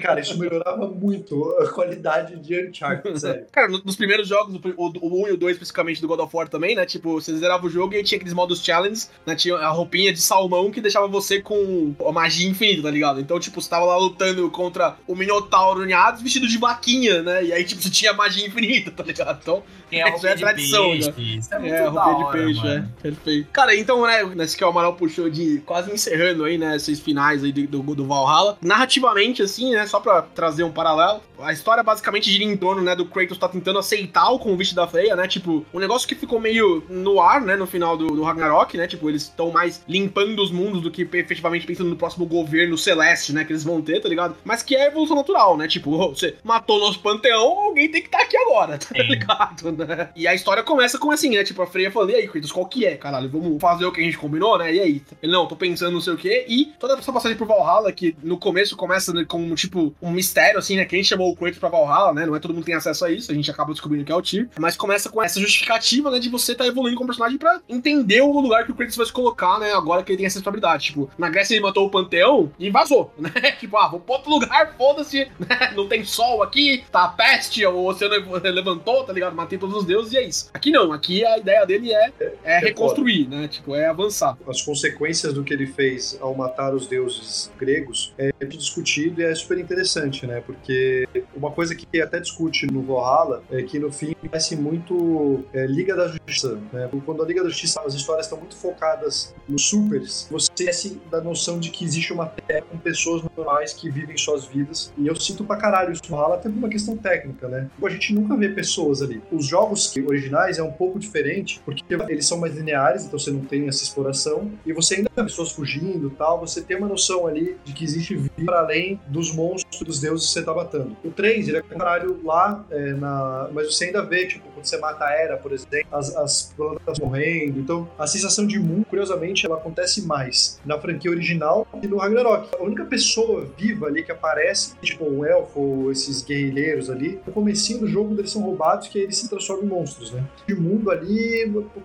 Cara, isso melhorava muito a qualidade de Uncharted, sério. Cara, no- nos primeiros jogos, o, o 1 e o 2 especificamente do God of War também, né? Tipo, você zerava o jogo e aí tinha aqueles modos challenge, né? Tinha a roupinha de salmão que deixava você com a magia infinita, tá ligado? Então, tipo, você tava lá lutando contra o Minotauro em Hades vestido de vaquinha, né? E aí, tipo, você tinha magia infinita, tá ligado? Então, tem a é roupinha de tradição, peixe, né? Isso é muito é, roupinha de hora, peixe, mano. é. Perfeito. Cara, então, né, nesse que o Amaral puxou de quase encerrando aí, né, esses finais aí do, do, Valhalla. Narrativamente, assim, né, só pra trazer um paralelo, a história basicamente gira em torno, né, do Kratos tá tentando aceitar o convite da Freya, né, tipo, um negócio que ficou meio no ar, né, no final do, do Ragnarok, né, tipo, eles estão mais limpando os mundos do que efetivamente pensando no próximo governo celeste, né, que eles vão ter, tá ligado? Mas que é evolução natural, né, tipo, você matou nosso panteão, alguém tem que estar aqui agora, tá ligado, né? E a história começa com assim, né, tipo, a Freya falando, e aí, Kratos, qual que é, caralho, vamos fazer o que a gente combinou, né, e aí? Ele, não, tô pensando não sei o quê, e toda essa passagem por Valhalla, que no começo começa né, com, tipo, um mistério, assim, né, quem chamou o Kratos pra Valhalla, né, não é todo mundo que tem acesso a isso, a gente acaba descobrindo que é o Tyr, mas começa com essa justificativa, né, de você tá evoluindo como personagem pra entender o lugar que o Kratos vai se colocar, né, agora que ele tem essa responsabilidade, tipo, na Grécia ele matou o Panteão e vazou, né, tipo, ah, vou pra outro lugar, foda-se, né, não tem sol aqui, tá peste, o oceano levantou, tá ligado, matei todos os deuses e é isso. Aqui não, aqui a ideia dele é, é reconstruir, né, tipo, é avançar. As consequências do que ele fez ao matar os deuses gregos é discutido e é super interessante, né? Porque uma coisa que até discute no Valhalla é que no fim parece muito é, Liga da Justiça, né? Quando a Liga da Justiça, as histórias estão muito focadas nos supers, você esquece da noção de que existe uma terra com pessoas normais que vivem suas vidas. E eu sinto pra caralho isso no Valhalla até por uma questão técnica, né? A gente nunca vê pessoas ali. Os jogos originais é um pouco diferente, porque eles são mais lineares, então você não tem essa exploração, e você ainda vê pessoas fugindo tal, você tem uma noção ali de que existe vida para além dos monstros dos deuses que você tá matando. O 3, ele é contrário lá, é, na... mas você ainda vê, tipo, quando você mata a Era, por exemplo, as, as plantas morrendo, então a sensação de mundo, curiosamente, ela acontece mais na franquia original e no Ragnarok. A única pessoa viva ali que aparece, tipo um elfo ou esses guerrilheiros ali, no comecinho do jogo eles são roubados que eles se transformam em monstros, né? O mundo ali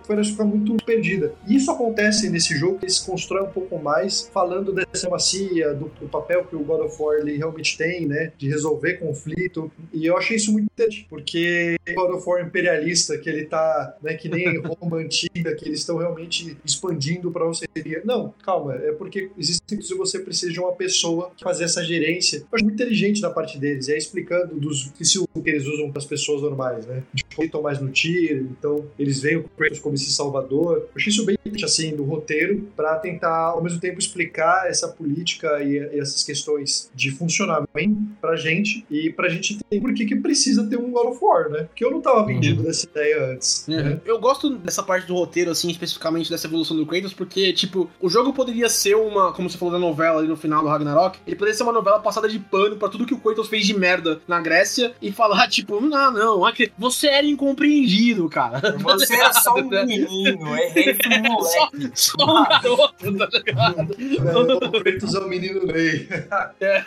parece ficar muito perdida. E isso acontece nesse jogo, que eles constroem um pouco mais, falando dessa macia, do, do papel que o God of War realmente tem, né? De resolver conflito. E eu achei isso muito interessante, porque God of War imperialista, que ele tá, né, que nem Roma antiga, que eles estão realmente expandindo para seria. Não, calma, é porque existe se você precisa de uma pessoa que fazer essa gerência. Eu acho muito inteligente da parte deles, é explicando dos que se que eles usam para as pessoas normais, né? De mais no tiro, então eles veem o Kratos como esse salvador. Eu achei isso bem assim do roteiro para tentar ao mesmo tempo explicar essa política e, e essas questões de funcionamento pra gente e pra gente entender por que que precisa ter um God of War, né? Porque eu não tava vendido uhum. dessa ideia antes. Uhum. Né? Eu gosto dessa parte do roteiro, assim, especificamente dessa evolução do Kratos, porque, tipo, o jogo poderia ser uma, como você falou da novela ali no final do Ragnarok, ele poderia ser uma novela passada de pano para tudo que o Kratos fez de merda na Grécia e falar, tipo, não, não, você era incompreendido, cara. Você era só um menino, errei pro moleque. Só, só um garoto, tá ligado? Não, o Kratos é o menino Clay. É.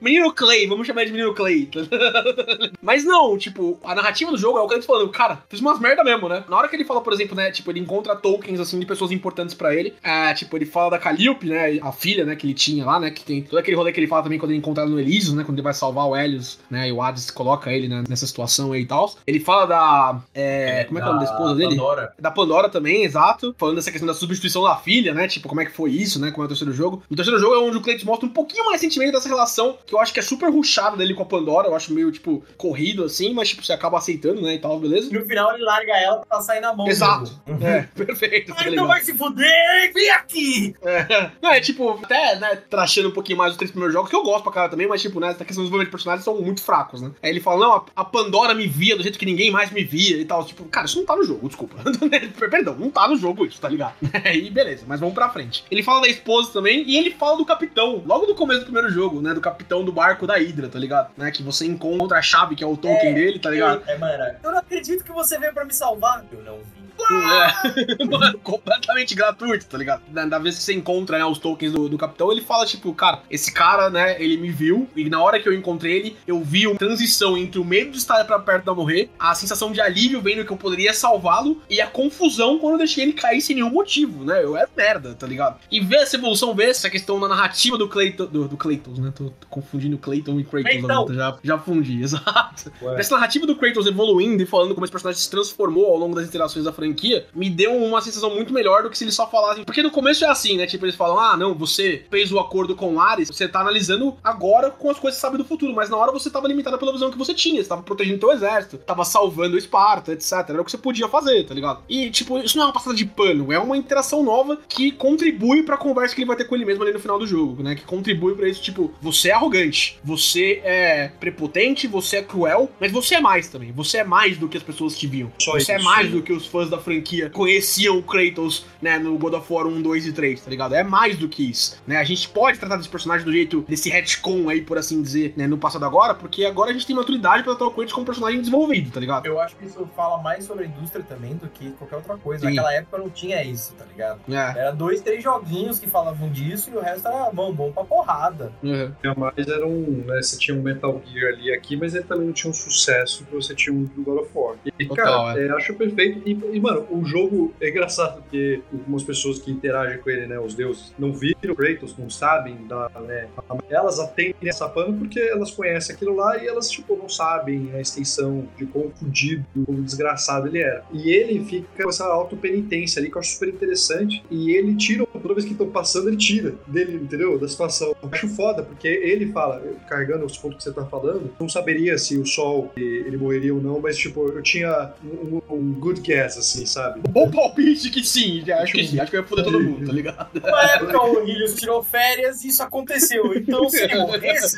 Menino Clay, vamos chamar de menino Clay. Mas não, tipo, a narrativa do jogo é o que ele falando, cara, fiz umas merda mesmo, né? Na hora que ele fala, por exemplo, né, tipo, ele encontra tokens, assim, de pessoas importantes pra ele, é, tipo, ele fala da Calliope, né, a filha, né, que ele tinha lá, né, que tem todo aquele rolê que ele fala também quando ele encontra ela no Elysium, né, quando ele vai salvar o Helios, né, e o Hades coloca ele né, nessa situação aí e tal. Ele fala da, é, como é que é o nome da esposa dele? Pandora. Da Pandora também, exato, falando dessa questão da substituição da filha, né, tipo, como é que foi isso, né, como é o terceiro jogo. O terceiro jogo é onde o Kratos mostra um pouquinho mais sentimento dessa relação, que eu acho que é super ruchada dele com a Pandora, eu acho meio, tipo, corrido assim, mas, tipo, você acaba aceitando, né, e tal, beleza? No final ele larga ela pra sair na mão. Exato. É, perfeito. Ah, então vai se fuder, vem aqui! É. Não, é tipo, até, né, trachando um pouquinho mais os três primeiros jogos, que eu gosto pra cara também, mas, tipo, né, essa questão dos desenvolvimento de personagens são muito fracos, né? Aí ele fala, não, a, a, Pandora me via do jeito que ninguém mais me via e tal. Tipo, cara, isso não tá no jogo, desculpa. Perdão, não tá no jogo isso, tá ligado? Aí, beleza, mas vamos pra frente. Ele fala da esposa também e ele fala do capitão, logo no começo do primeiro jogo, né, do capitão do barco da Hydra, tá ligado? Né, que você encontra a chave, que é o token é, dele, tá ligado? É, é, mano, eu não acredito que você veio pra me salvar. Eu não vi. É. Mano, completamente gratuito, tá ligado? Na, na, vez que você encontra né, os tokens do, do capitão, ele fala, tipo, cara, esse cara, né, ele me viu, e na hora que eu encontrei ele, eu vi uma transição entre o medo de estar pra perto da morrer, a sensação de alívio vendo que eu poderia salvá-lo, e a confusão quando eu deixei ele cair sem nenhum motivo, né? Eu era merda, tá ligado? E ver essa evolução, ver essa questão na narrativa do Clayton, do, do Kratos, né? Tô, tô confundindo Clayton e Kratos, então. já, já fundi, exato. Ué. Essa narrativa do Kratos evoluindo e falando como esse personagem se transformou ao longo das interações da franquia, me deu uma sensação muito melhor do que se eles só falassem. Porque no começo é assim, né? Tipo, eles falam: ah, não, você fez o acordo com o Ares, você tá analisando agora com as coisas que sabe do futuro, mas na hora você tava limitado pela visão que você tinha, você tava protegendo teu exército, tava salvando o Esparta, etc. Era o que você podia fazer, tá ligado? E, tipo, isso não é uma passada de pano, é uma interação nova que contribui pra conversa que ele vai ter com ele mesmo ali no final do jogo, né? Que contribui para isso, tipo, você é arrogante, você é prepotente, você é cruel, mas você é mais também. Você é mais do que as pessoas te viam. Só você é isso, é mais sim. do que os fãs da franquia conheciam o Kratos, né, no God of War 1, 2 e 3, tá ligado? É mais do que isso, né? A gente pode tratar desse personagem do jeito, desse retcon aí, por assim dizer, né, no passado agora, porque agora a gente tem maturidade pra tratar o Kratos como personagem desenvolvido, tá ligado? Eu acho que isso fala mais sobre indústria também do que qualquer outra coisa. Sim. Naquela época não tinha isso, tá ligado? É. Era dois, três joguinhos que falavam disso e o resto era bom, bom pra porrada. Uhum. Mas era um, né, você tinha um Metal Gear ali aqui, mas ele também não tinha um sucesso que você tinha um do God of War. E, Total, cara, é. É, acho perfeito. E, e, mano, o jogo é engraçado porque algumas pessoas que interagem com ele, né, os deuses, não viram Kratos, não sabem, da, né, elas atendem essa pano porque elas conhecem aquilo lá e elas, tipo, não sabem a extensão de quão fudido, quão desgraçado ele era. E ele fica com essa auto-penitência ali que eu acho super interessante e ele tira, toda vez que estão passando, ele tira dele, entendeu? Da situação. Eu acho foda, porque ele fala, carregando os pontos que você tá falando, não saberia se o sol ele morreria ou não, mas, tipo, eu tinha um, um good guess, assim, sabe? Bom palpite que sim, acho que sim, acho que vai foder todo mundo, tá ligado? Na época o Ilios tirou férias e isso aconteceu, então se ele morresse.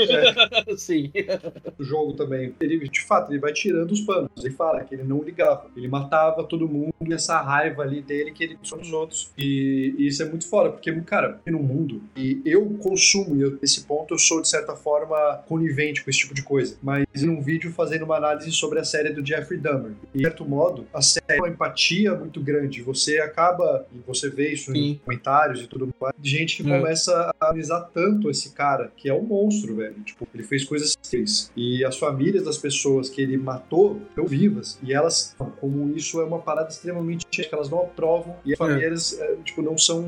sim. O jogo também, ele de fato, ele vai tirando os panos. Ele fala que ele não ligava, ele matava todo mundo e essa raiva ali dele que ele só nos outros. E, e, isso é muito fora, porque, cara, no mundo, e eu consumo, e eu, nesse ponto eu sou de certa forma conivente com esse tipo de coisa, mas em um vídeo fazendo uma análise sobre a série do Jeffrey Dahmer. E, de certo modo, a série, uma empatia muito grande. Você acaba, e você vê isso Sim. em comentários e tudo mais, de gente que É. começa a analisar tanto esse cara, que é um monstro, velho. Tipo, ele fez coisas fez. E as famílias das pessoas que ele matou estão vivas. E elas, como isso é uma parada extremamente que elas não aprovam e as famílias, é, tipo, não são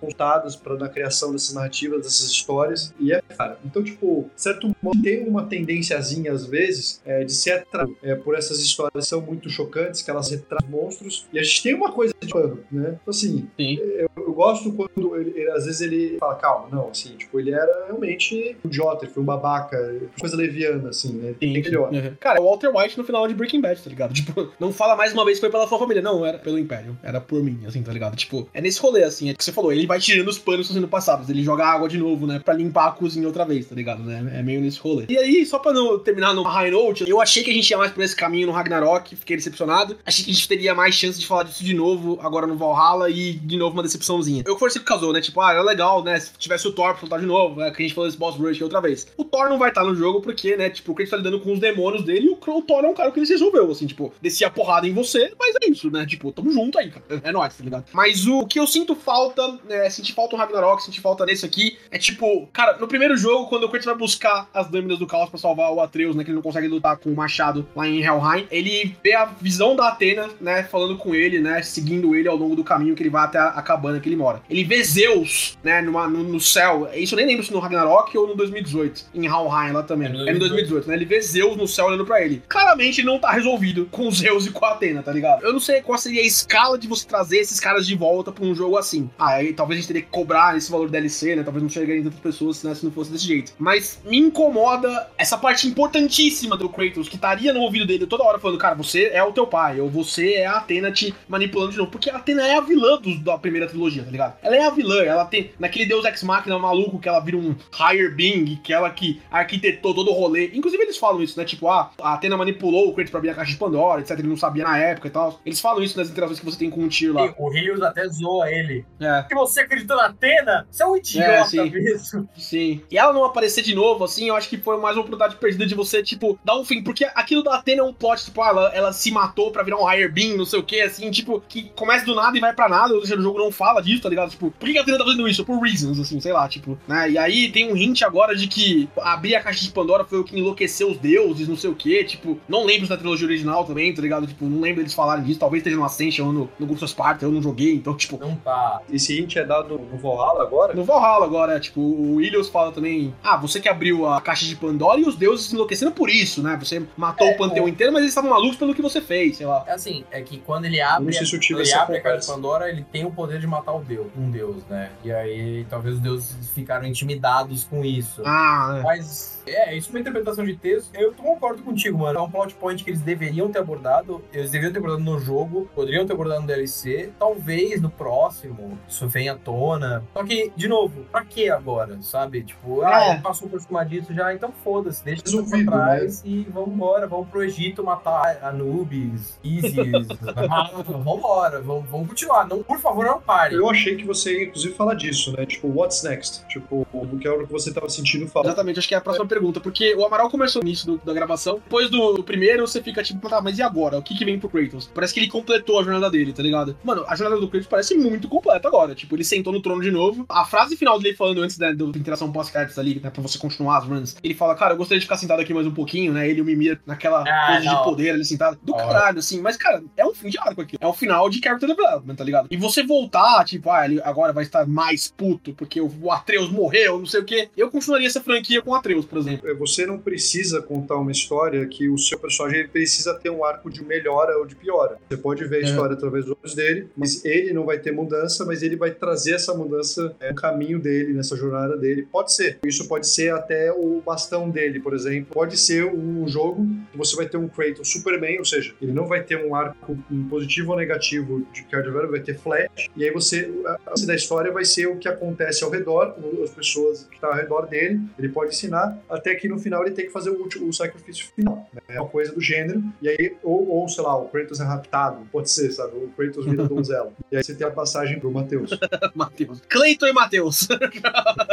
contadas para na criação dessas narrativas, dessas histórias. E é, cara. Então, tipo, certo modo, tem uma tendênciazinha às vezes é, de ser atraído é, por essas histórias são muito chocantes, que elas retratam monstros. E a gente tem uma coisa de pano, né? Então, assim, Sim. eu, eu gosto quando ele, ele- às vezes ele fala, calma, não, assim, tipo, ele era realmente um idiota, ele foi um babaca, coisa leviana, assim, né? Sim, Tem melhor. Uhum. Cara, o Walter White no final de Breaking Bad, tá ligado? Tipo, não fala mais uma vez que foi pela sua família. Não, era pelo Império. Era por mim, assim, tá ligado? Tipo, é nesse rolê, assim. É que você falou. Ele vai tirando os panos sendo passados. Ele joga água de novo, né? Pra limpar a cozinha outra vez, tá ligado? Né? É meio nesse rolê. E aí, só pra não terminar no high note, eu achei que a gente ia mais por esse caminho no Ragnarok. Fiquei decepcionado. Achei que a gente teria mais chance de falar disso de novo agora no Valhalla e de novo uma decepçãozinha. Eu forcei com o Casou, né? Tipo, ah, era legal, né? Se tivesse o Thor pra soltar de novo, né? Que a gente falou desse boss rush outra vez. O Thor não vai estar no jogo porque, né? Tipo, o Kratos tá lidando com os demônios dele e o Thor é um cara que ele se resolveu, assim, tipo, descia a porrada em você, mas é isso, né? Tipo, tamo junto aí, cara. É nóis, tá ligado? Mas o que eu sinto falta, é, senti falta um Ragnarok, senti falta nesse aqui, é tipo, cara, no primeiro jogo, quando o Kratos vai buscar as lâminas do caos pra salvar o Atreus, né? Que ele não consegue lutar com o machado lá em Helheim, ele vê a visão da Atena, né? Falando com ele, né? Seguindo ele ao longo do caminho que ele vai até a, a cabana que ele mora. Ele vê Zeus, né? Numa, no, no céu. Isso eu nem lembro se no Ragnarok ou no 2018. Em Helheim lá também. É no É no 2018, né? Ele vê Zeus no céu olhando pra ele. Claramente não tá resolvido com Zeus e com a Atena, tá ligado? Eu não sei qual seria a escala de você trazer esses caras de volta pra um jogo assim. Ah, aí talvez a gente teria que cobrar esse valor DLC, né? Talvez não chegaria em tantas pessoas né, se não fosse desse jeito. Mas me incomoda essa parte importantíssima do Kratos, que estaria no ouvido dele toda hora falando, cara, você é o teu pai, ou você é a Atena te manipulando de novo. Porque a Atena é a vilã do- da primeira trilogia, tá ligado? Ela é a vilã, ela tem. Naquele Deus Ex Machina maluco que ela vira um higher being, que ela que arquitetou todo o rolê. Inclusive, eles falam isso, né? Tipo, ah, a Atena manipulou o Kratos pra abrir a caixa de Pandora, etc. Ele não sabia na época e tal. Eles falam isso nas interações que você tem com o Tyr lá. O Rios até zoa ele. É. Que você acreditou na Atena? Você é um É, idiota sim. mesmo. Sim. E ela não aparecer de novo, assim, eu acho que foi mais uma oportunidade perdida de você, tipo, dar um fim. Porque aquilo da Atena é um plot, tipo, ah, ela, ela se matou pra virar um higher being, não sei o que, assim, tipo, que começa do nada e vai pra nada. O jogo não fala disso, tá ligado? Tipo, por que a Atena tá fazendo isso? Por reasons, assim, sei lá, tipo, né? E aí tem um hint agora de que abrir a caixa de Pandora foi o que enlouqueceu os deuses, não sei o que, tipo, não lembro se na trilogia original também, tá ligado? Tipo, não lembro eles falarem disso, talvez esteja no Ascension ou no, no Ghost of Sparta, eu não joguei, então, tipo, Não tá. Esse hint é dado no Valhalla agora? no Valhalla agora, é, tipo, o Ilios fala também, ah, você que abriu a caixa de Pandora e os deuses se enlouquecendo por isso, né? Você matou É, o panteão o- inteiro, mas eles estavam malucos pelo que você fez, sei lá. É assim, é que quando ele abre, não sei se eu tive quando ele abre a caixa de. Pandora, ele tem o poder de matar o deus, um deus, né? E aí talvez os deuses ficaram intimidados com isso. Ah, Mas é, isso é uma interpretação de texto. Eu concordo contigo, mano. É um plot point que eles deveriam ter abordado. Eles deveriam ter abordado no jogo, poderiam ter abordado no DLC. Talvez no próximo isso venha à tona. Só que, de novo, pra que agora? Sabe? Tipo, ah, É. ele passou por cima disso já, então foda-se, deixa isso pra Resolvido, trás e vamos embora. Vamos pro Egito matar Anubis, Isis. vambora, vamos, vamos continuar. Não, por favor, não pare. Eu achei que você ia, inclusive, falar disso, né? Tipo, what's next? Tipo, o que era o que você tava sentindo falta. exatamente, acho que é a próxima pergunta, porque o Amaral começou no início do- da gravação, depois do primeiro você fica tipo, tá, mas e agora? O que que vem pro Kratos? Parece que ele completou a jornada dele, tá ligado? Mano, a jornada do Kratos parece muito completa agora, tipo, ele sentou no trono de novo, a frase final dele falando antes né, da interação pós-créditos ali, né, pra você continuar as runs, ele fala, cara, eu gostaria de ficar sentado aqui mais um pouquinho, né, ele e o Mimir naquela Ah, pose de poder ali sentado, do Ó. caralho, assim, mas, cara, é um fim de arco aqui, é o final de character development, tá ligado? E você voltar, tipo, ah, ele agora vai estar mais puto, porque o Atreus morreu, não sei o quê, eu continuaria essa franquia com o Atreus, por exemplo. É, Você não precisa contar uma história que o seu personagem precisa ter um arco de melhora ou de piora. Você pode ver a É. história através dos olhos dele, mas ele não vai ter mudança, mas ele vai trazer essa mudança é, no caminho dele, nessa jornada dele. Pode ser. Isso pode ser até o bastão dele, por exemplo. Pode ser um jogo que você vai ter um Kratos Superman, ou seja, ele não vai ter um arco positivo ou negativo de card development, vai ter flash, e aí você, a da história vai ser o que acontece ao redor, as pessoas que estão ao redor dele, ele pode ensinar, até que no final ele tem que fazer o, último, o sacrifício final. né? É uma coisa do gênero, e aí, ou, ou sei lá, o Kratos é raptado, pode ser, sabe? O Kratos vira donzela. E aí você tem a passagem pro Matheus. Matheus. Cleiton e Matheus.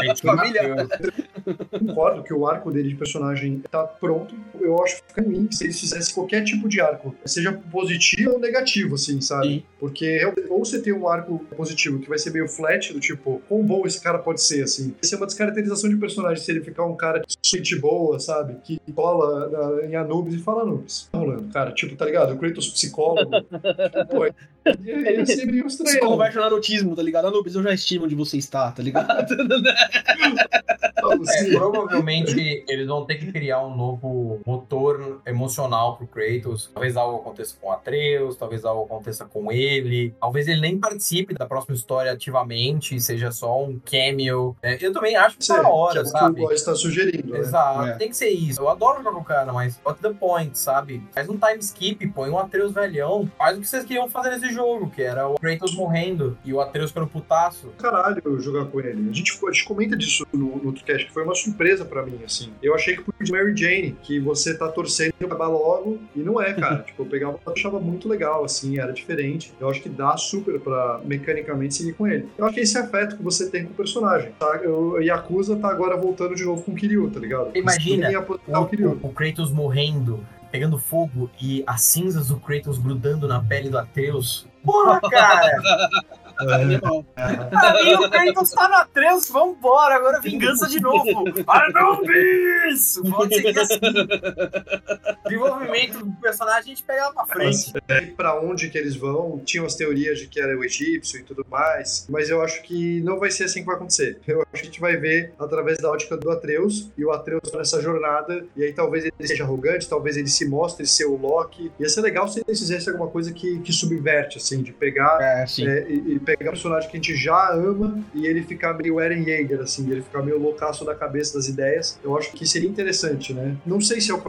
Gente, Família. Concordo que o arco dele de personagem tá pronto. Eu acho que fica ruim se eles fizessem qualquer tipo de arco, seja positivo ou negativo, assim, sabe? Sim. Porque ou você tem um arco positivo que vai ser meio flat, do tipo, quão bom esse cara pode ser, assim. Isso é uma descaracterização de personagem, se ele ficar um cara de boa, sabe? Que cola na, em Anubis e fala Anubis. Tá rolando, cara. Tipo, tá ligado? O Kratos psicólogo. tipo, pô, ia ser meio estranho. Você conversa no autismo, tá ligado? Anubis, eu já estimo onde você está, tá ligado? É, provavelmente eles vão ter que criar um novo motor emocional pro Kratos. Talvez algo aconteça com Atreus, talvez algo aconteça com ele. Talvez ele nem participe da próxima história ativamente, seja só um cameo. É, eu também acho que tá hora, que sabe? Que o está sugerindo. Né? Exato, né? tem que ser isso. Eu adoro jogar com o cara, mas what the point, sabe? Faz um time skip, põe um Atreus velhão. Faz o que vocês queriam fazer nesse jogo, que era o Kratos morrendo e o Atreus pelo putaço. Caralho, jogar com ele. A gente, a gente comenta disso no, no que foi uma surpresa pra mim, assim. Eu achei que podia Mary Jane, que você tá torcendo pra acabar logo, e não é, cara. tipo, eu pegava, eu achava muito legal, assim, era diferente. Eu acho que dá super pra mecanicamente seguir com ele. Eu acho que esse afeto que você tem com o personagem, tá? O Yakuza tá agora voltando de novo com o Kiryu, tá ligado? Imagina o, o, o Kratos morrendo pegando fogo e as cinzas do Kratos grudando na pele do Atreus. Porra, cara! Aí o Kratos tá na 3, vambora, agora vingança de novo. Anubis! Pode seguir assim. Desenvolvimento do personagem a gente pega lá pra frente. É, pra onde que eles vão, tinham as teorias de que era o egípcio e tudo mais, mas eu acho que não vai ser assim que vai acontecer. Eu acho que a gente vai ver através da ótica do Atreus, e o Atreus nessa jornada, e aí talvez ele seja arrogante, talvez ele se mostre ser o Loki. Ia ser legal se eles fizessem alguma coisa que, que subverte, assim, de pegar é, é, e, e pegar um personagem que a gente já ama e ele ficar meio Eren Yeager, assim, ele ficar meio loucaço da cabeça das ideias. Eu acho que seria interessante, né? Não sei se é o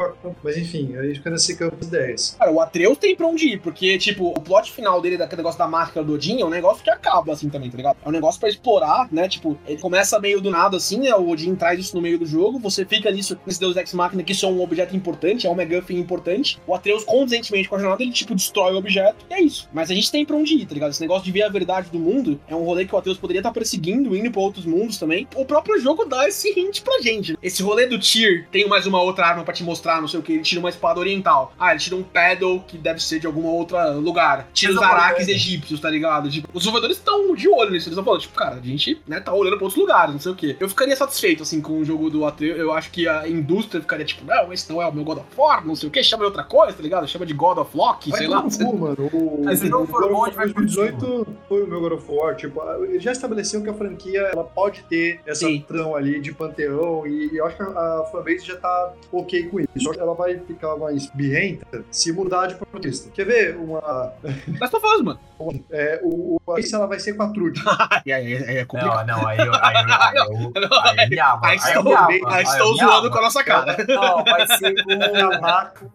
mas enfim, aí fica nesse campo de ideias. Cara, o Atreus tem pra onde ir, porque, tipo, o plot final dele, daquele negócio da máscara do Odin, é um negócio que acaba, assim, também, tá ligado? É um negócio pra explorar, né? Tipo, ele começa meio do nada, assim, né? O Odin traz isso no meio do jogo, você fica nisso, nesse Deus Ex Machina, que isso é um objeto importante, é um McGuffin importante. O Atreus, condensentemente com a jornada, ele, tipo, destrói o objeto, e é isso. Mas a gente tem pra onde ir, tá ligado? Esse negócio de ver a verdade do mundo é um rolê que o Atreus poderia estar perseguindo, indo pra outros mundos também. O próprio jogo dá esse hint pra gente. Esse rolê do Tyr tem mais uma outra arma para te mostrar, não sei o que. Ele tira uma espada oriental. Ah, ele tira um paddle que deve ser de algum outro lugar. Tira os araques egípcios, tá ligado? Tipo, os desenvolvedores estão de olho nisso. Eles estão falando, tipo, cara, a gente né, tá olhando pra outros lugares, não sei o que. Eu ficaria satisfeito, assim, com o jogo do Atreus. Eu acho que a indústria ficaria tipo, não, esse não é o meu God of War, não sei o que. Chama de outra coisa, tá ligado? Chama de God of vai sei lá. Bom, mano. O, Mas se não for bom, 2018 foi o meu God of War. Tipo, ele já estabeleceu que a franquia ela pode ter essa Sim. trão ali de panteão e, eu acho que a, a fanbase já tá ok com isso. Só que ela vai ficar mais birrenta se mudar de protagonista. Quer ver uma... Mas tô falando, mano. É, o, o, aí se ela vai ser com a Trude. aí, aí, aí é complicado. Não, não, aí eu... Aí, eu, aí, eu, aí, aí, aí, estou, aí estou zoando com a nossa cara. Não, vai ser com a Marco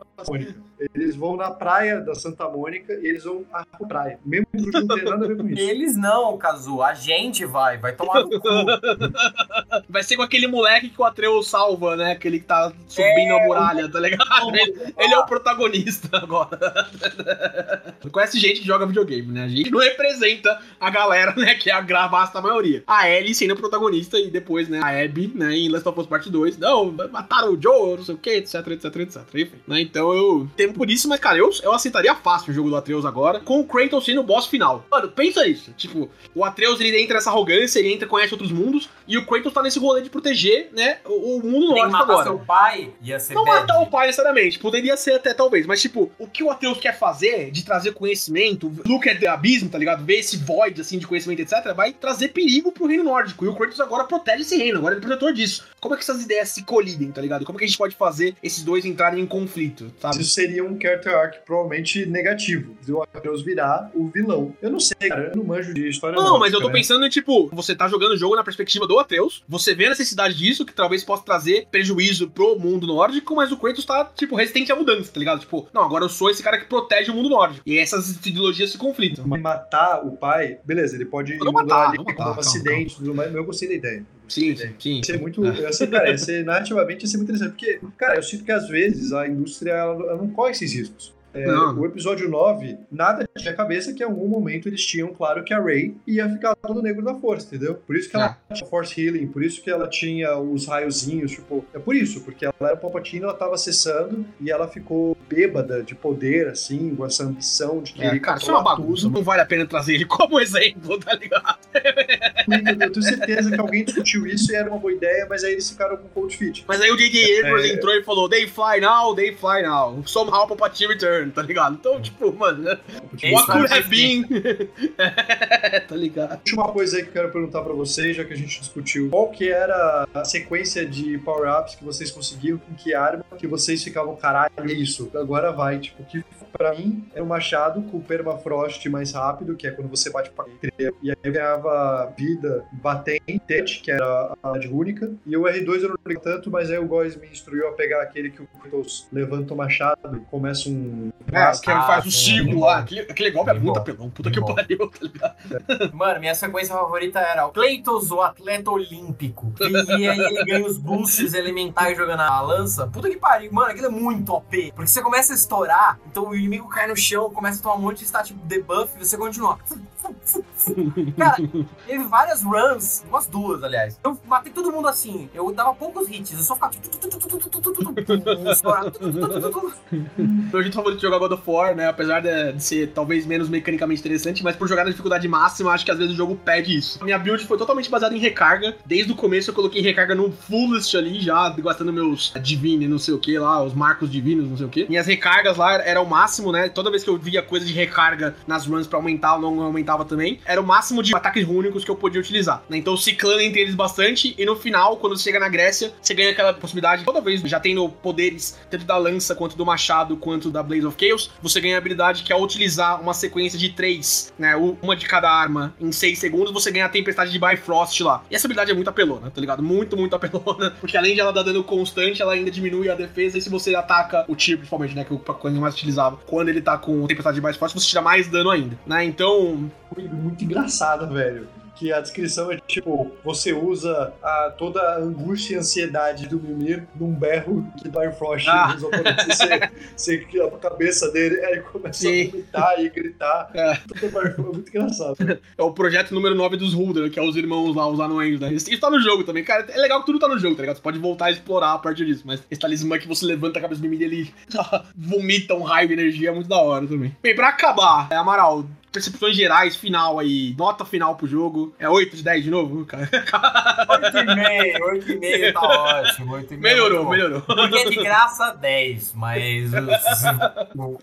eles vão na praia da Santa Mônica e eles vão à praia. Mesmo que não tem nada a ver com isso. Eles não, Kazu. A gente vai. Vai tomar no cu. Vai ser com aquele moleque que o Atreus salva, né? Aquele que tá subindo é, a muralha, tá ligado? Ele, ele, é o protagonista agora. Conhece gente que joga videogame, né? A gente não representa a galera, né? Que é a vasta maioria. A Ellie sendo protagonista e depois, né? A Abby, né? Em Last of Us Part 2. Não, mataram o Joe, não sei o que, etc, etc, etc. Enfim, né? Então eu temo por isso, mas, cara, eu, eu aceitaria fácil o jogo do Atreus agora, com o Kratos sendo o boss final. Mano, pensa isso. Tipo, o Atreus ele entra nessa arrogância, ele entra, conhece outros mundos, e o Kratos tá nesse rolê de proteger, né, o, o mundo nórdico agora. seu pai ia ser Não bad. matar o pai necessariamente, poderia ser até talvez, mas tipo, o que o Atreus quer fazer de trazer conhecimento, look at the abismo, tá ligado? Ver esse void assim de conhecimento, etc, vai trazer perigo pro reino nórdico. E o Kratos agora protege esse reino, agora ele é protetor disso. Como é que essas ideias se colidem, tá ligado? Como é que a gente pode fazer esses dois entrarem em conflito, sabe? Isso seria um character arc provavelmente negativo, do Atreus virar o vilão. Eu não sei, cara, eu não manjo de história Não, nórdica, mas eu tô pensando em, tipo, você tá jogando o jogo na perspectiva do Atreus, você vê a necessidade disso, que talvez possa trazer prejuízo pro mundo nórdico, mas o Kratos tá, tipo, resistente à mudança, tá ligado? Tipo, não, agora eu sou esse cara que protege o mundo nórdico. E essas ideologias se conflitam. Matar o pai, beleza, ele pode não matar, ali não matar, um calma, acidente, calma. tudo mais, mas eu gostei da ideia. Sim, sim, sim. Ia ser muito. Ser, cara, ser, narrativamente ia ser muito interessante. Porque, cara, eu sinto que às vezes a indústria ela, ela não corre esses riscos. É, o episódio 9, nada tinha cabeça que em algum momento eles tinham claro que a Rey ia ficar todo negro da força, entendeu? Por isso que ela tinha Force Healing, por isso que ela tinha os raiozinhos, tipo, é por isso, porque ela era Palpatine, ela tava acessando e ela ficou bêbada de poder, assim, com essa ambição de querer É, cara, isso é uma bagunça. tudo. Não vale a pena trazer ele como exemplo, tá ligado? Eu tenho certeza que alguém discutiu isso e era uma boa ideia, mas aí eles ficaram com cold feet. Mas aí o J.J. Abrams É. entrou e falou: They fly now, they fly now. Somehow Palpatine return, tá ligado? Então, tipo, mano, what could have been? É, tá ligado? Última coisa aí que eu quero perguntar pra vocês, já que a gente discutiu, qual que era a sequência de power-ups que vocês conseguiam, com que arma, que vocês ficavam, caralho, é isso, agora vai, tipo, que pra mim era o machado com o permafrost mais rápido, que é quando você bate pra e aí eu ganhava vida batente, que era a habilidade única, e o R2 eu não lembro tanto, mas aí o Góis me instruiu a pegar aquele que o Kratos levanta o machado e começa um... É, que ele faz o sim, ciclo lá. Aquele, aquele golpe é bom. apelão. Puta que pariu, tá ligado? Mano, minha sequência favorita era o Cleitos, o atleta olímpico. E, e aí ele ganha os boosts elementais jogando a lança. Puta que pariu. Mano, aquilo é muito OP. Porque você começa a estourar, então o inimigo cai no chão, começa a tomar um monte de stat debuff e você continua. Cara, teve várias runs, umas duas, aliás. Eu matei todo mundo assim. Eu dava poucos hits, eu só ficava. Meu jeito favorito de jogar God of War, né? Apesar de, ser talvez menos mecanicamente interessante, mas por jogar na dificuldade máxima, acho que às vezes o jogo pede isso. Minha build foi totalmente baseada em recarga. Desde o começo eu coloquei recarga no fullest ali, já gastando meus divine, não sei o que lá, os marcos divinos, não sei o que. Minhas recargas lá era o máximo, né? Toda vez que eu via coisa de recarga nas runs pra aumentar ou não aumentava também, era o máximo de ataques únicos que eu podia utilizar. né? Então ciclando entre eles bastante, e no final, quando você chega na Grécia, você ganha aquela possibilidade, toda vez já tendo poderes tanto da lança, quanto do machado, quanto da Blaze of Chaos, você ganha a habilidade que é utilizar uma sequência de três, né? Uma de cada arma em seis segundos, você ganha a tempestade de Bifrost lá. E essa habilidade é muito apelona, tá ligado? Muito, muito apelona, porque além de ela dar dano constante, ela ainda diminui a defesa, e se você ataca o tiro, principalmente, né? Que é a coisa mais utilizava, quando ele tá com tempestade de Bifrost, você tira mais dano ainda, né? Então, muito, muito engraçado, velho. Que a descrição é tipo, você usa a, toda a angústia e ansiedade do Mimir num berro que dá Frost Ah. nos oponentes. Você, você a cabeça dele, aí começa Sim. a vomitar e gritar. É. Tudo Bifrost, é muito engraçado. É o projeto número 9 dos Hulder, que é os irmãos lá, os anões, né? Isso, tá no jogo também, cara. É legal que tudo tá no jogo, tá ligado? Você pode voltar a explorar a partir disso, mas esse talismã que você levanta a cabeça do e ele vomita um raio de energia é muito da hora também. Bem, pra acabar, é, Amaral, percepções gerais, final aí, nota final pro jogo. É 8 de 10 de novo, cara? 8,5, 8,5 tá ótimo. 8,5 melhorou, tá bom. melhorou. Porque é de graça 10, mas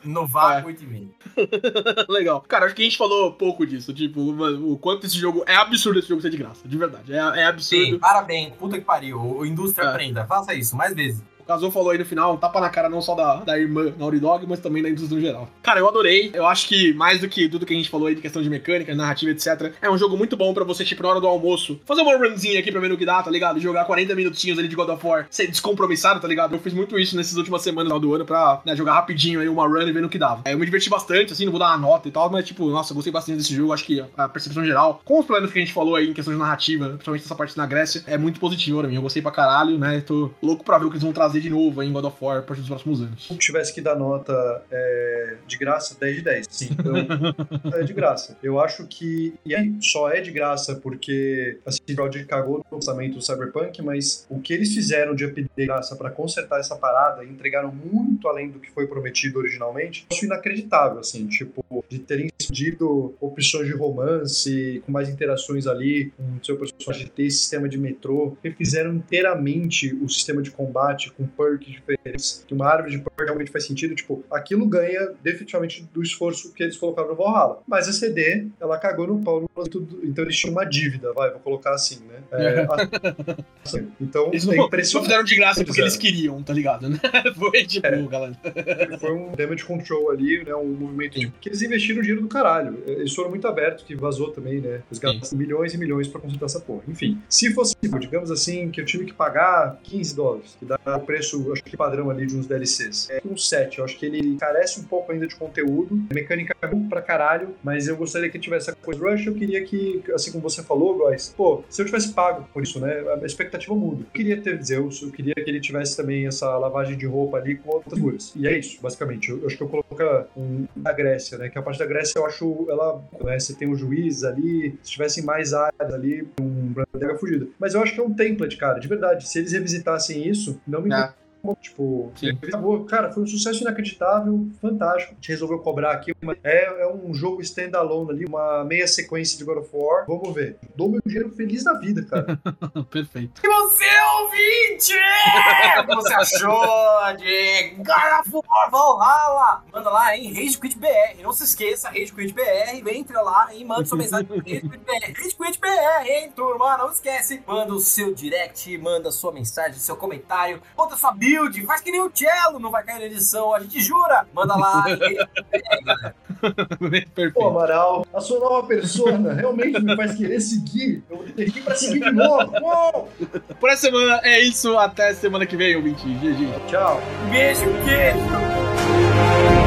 no, vácuo 8,5. Legal. Cara, acho que a gente falou pouco disso, tipo, o quanto esse jogo. É absurdo esse jogo ser de graça, de verdade. É, é absurdo. Sim, parabéns, puta que pariu. O indústria É. aprenda, faça isso mais vezes. O Kazu falou aí no final, um tapa na cara não só da, da irmã Naughty Dog, mas também da indústria no geral. Cara, eu adorei. Eu acho que mais do que tudo que a gente falou aí de questão de mecânica, narrativa, etc. É um jogo muito bom pra você, tipo, na hora do almoço, fazer uma runzinha aqui pra ver no que dá, tá ligado? Jogar 40 minutinhos ali de God of War, ser descompromissado, tá ligado? Eu fiz muito isso nessas últimas semanas do ano pra né, jogar rapidinho aí uma run e ver no que dava. É, Eu me diverti bastante, assim, não vou dar uma nota e tal, mas, tipo, nossa, eu gostei bastante desse jogo. Acho que a percepção geral, com os problemas que a gente falou aí em questão de narrativa, principalmente essa parte na Grécia, é muito positiva pra mim. Eu gostei pra caralho, né? Tô louco pra ver o que eles vão trazer de novo em God of War a partir dos próximos anos. Se tivesse que dar nota é, de graça, 10 de 10. Sim, então, é de graça. Eu acho que. E aí, só é de graça porque a CD Projekt cagou no lançamento do Cyberpunk, mas o que eles fizeram de update de graça pra consertar essa parada e entregaram muito além do que foi prometido originalmente, eu acho inacreditável, assim, tipo, de terem escondido opções de romance, com mais interações ali, com o seu personagem ter sistema de metrô, refizeram inteiramente o sistema de combate com perks diferentes, que uma árvore de perk realmente faz sentido, tipo, aquilo ganha definitivamente do esforço que eles colocaram no Valhalla. Mas a CD, ela cagou no pau, então eles tinham uma dívida, vai, vou colocar assim, né? É, assim, então, Eles é não, não impressionante. fizeram de graça porque eles queriam, tá ligado? né? Foi tipo, É. galera. foi um damage control ali, né? Um movimento tipo, que eles investiram dinheiro do caralho. Eles foram muito abertos, que vazou também, né? Eles gastaram milhões e milhões pra consertar essa porra. Enfim, se fosse, digamos assim, que eu tive que pagar 15 dólares, que dá o preço preço, acho que padrão ali de uns DLCs. É um 7, eu acho que ele carece um pouco ainda de conteúdo, mecânica é pra caralho, mas eu gostaria que tivesse a coisa Rush, eu queria que, assim como você falou, Góis, pô, se eu tivesse pago por isso, né, a expectativa muda. Eu queria ter Zeus, eu queria que ele tivesse também essa lavagem de roupa ali com outras figuras. E é isso, basicamente. Eu, eu acho que eu coloco um, da Grécia, né, que a parte da Grécia eu acho, ela, né, você tem o juiz ali, se tivessem mais áreas ali, um Brandega fugida. Mas eu acho que é um template, cara, de verdade. Se eles revisitassem isso, não me é. Tipo, acabou. Cara, foi um sucesso inacreditável, fantástico. A gente resolveu cobrar aqui. É, é um jogo standalone ali, uma meia sequência de God of War. Vamos ver. Dou meu dinheiro feliz da vida, cara. Perfeito. E você, ouvinte! O que você achou de God of War Valhalla? Manda lá, hein? Rage Quit BR. Não se esqueça, Rage Quit BR. Entra lá e manda sua mensagem pro Rage Quit BR. Rage Quit BR, hein, turma? Não esquece. Manda o seu direct, manda sua mensagem, seu comentário, conta sua bio build, faz que nem o cello, não vai cair na edição, a gente jura. Manda lá. Pô, Amaral, a sua nova persona realmente me faz querer seguir. Eu vou ter que ir pra seguir de novo. Uou! Por essa semana é isso. Até semana que vem, ouvinte. GG. Tchau. Beijo, queijo.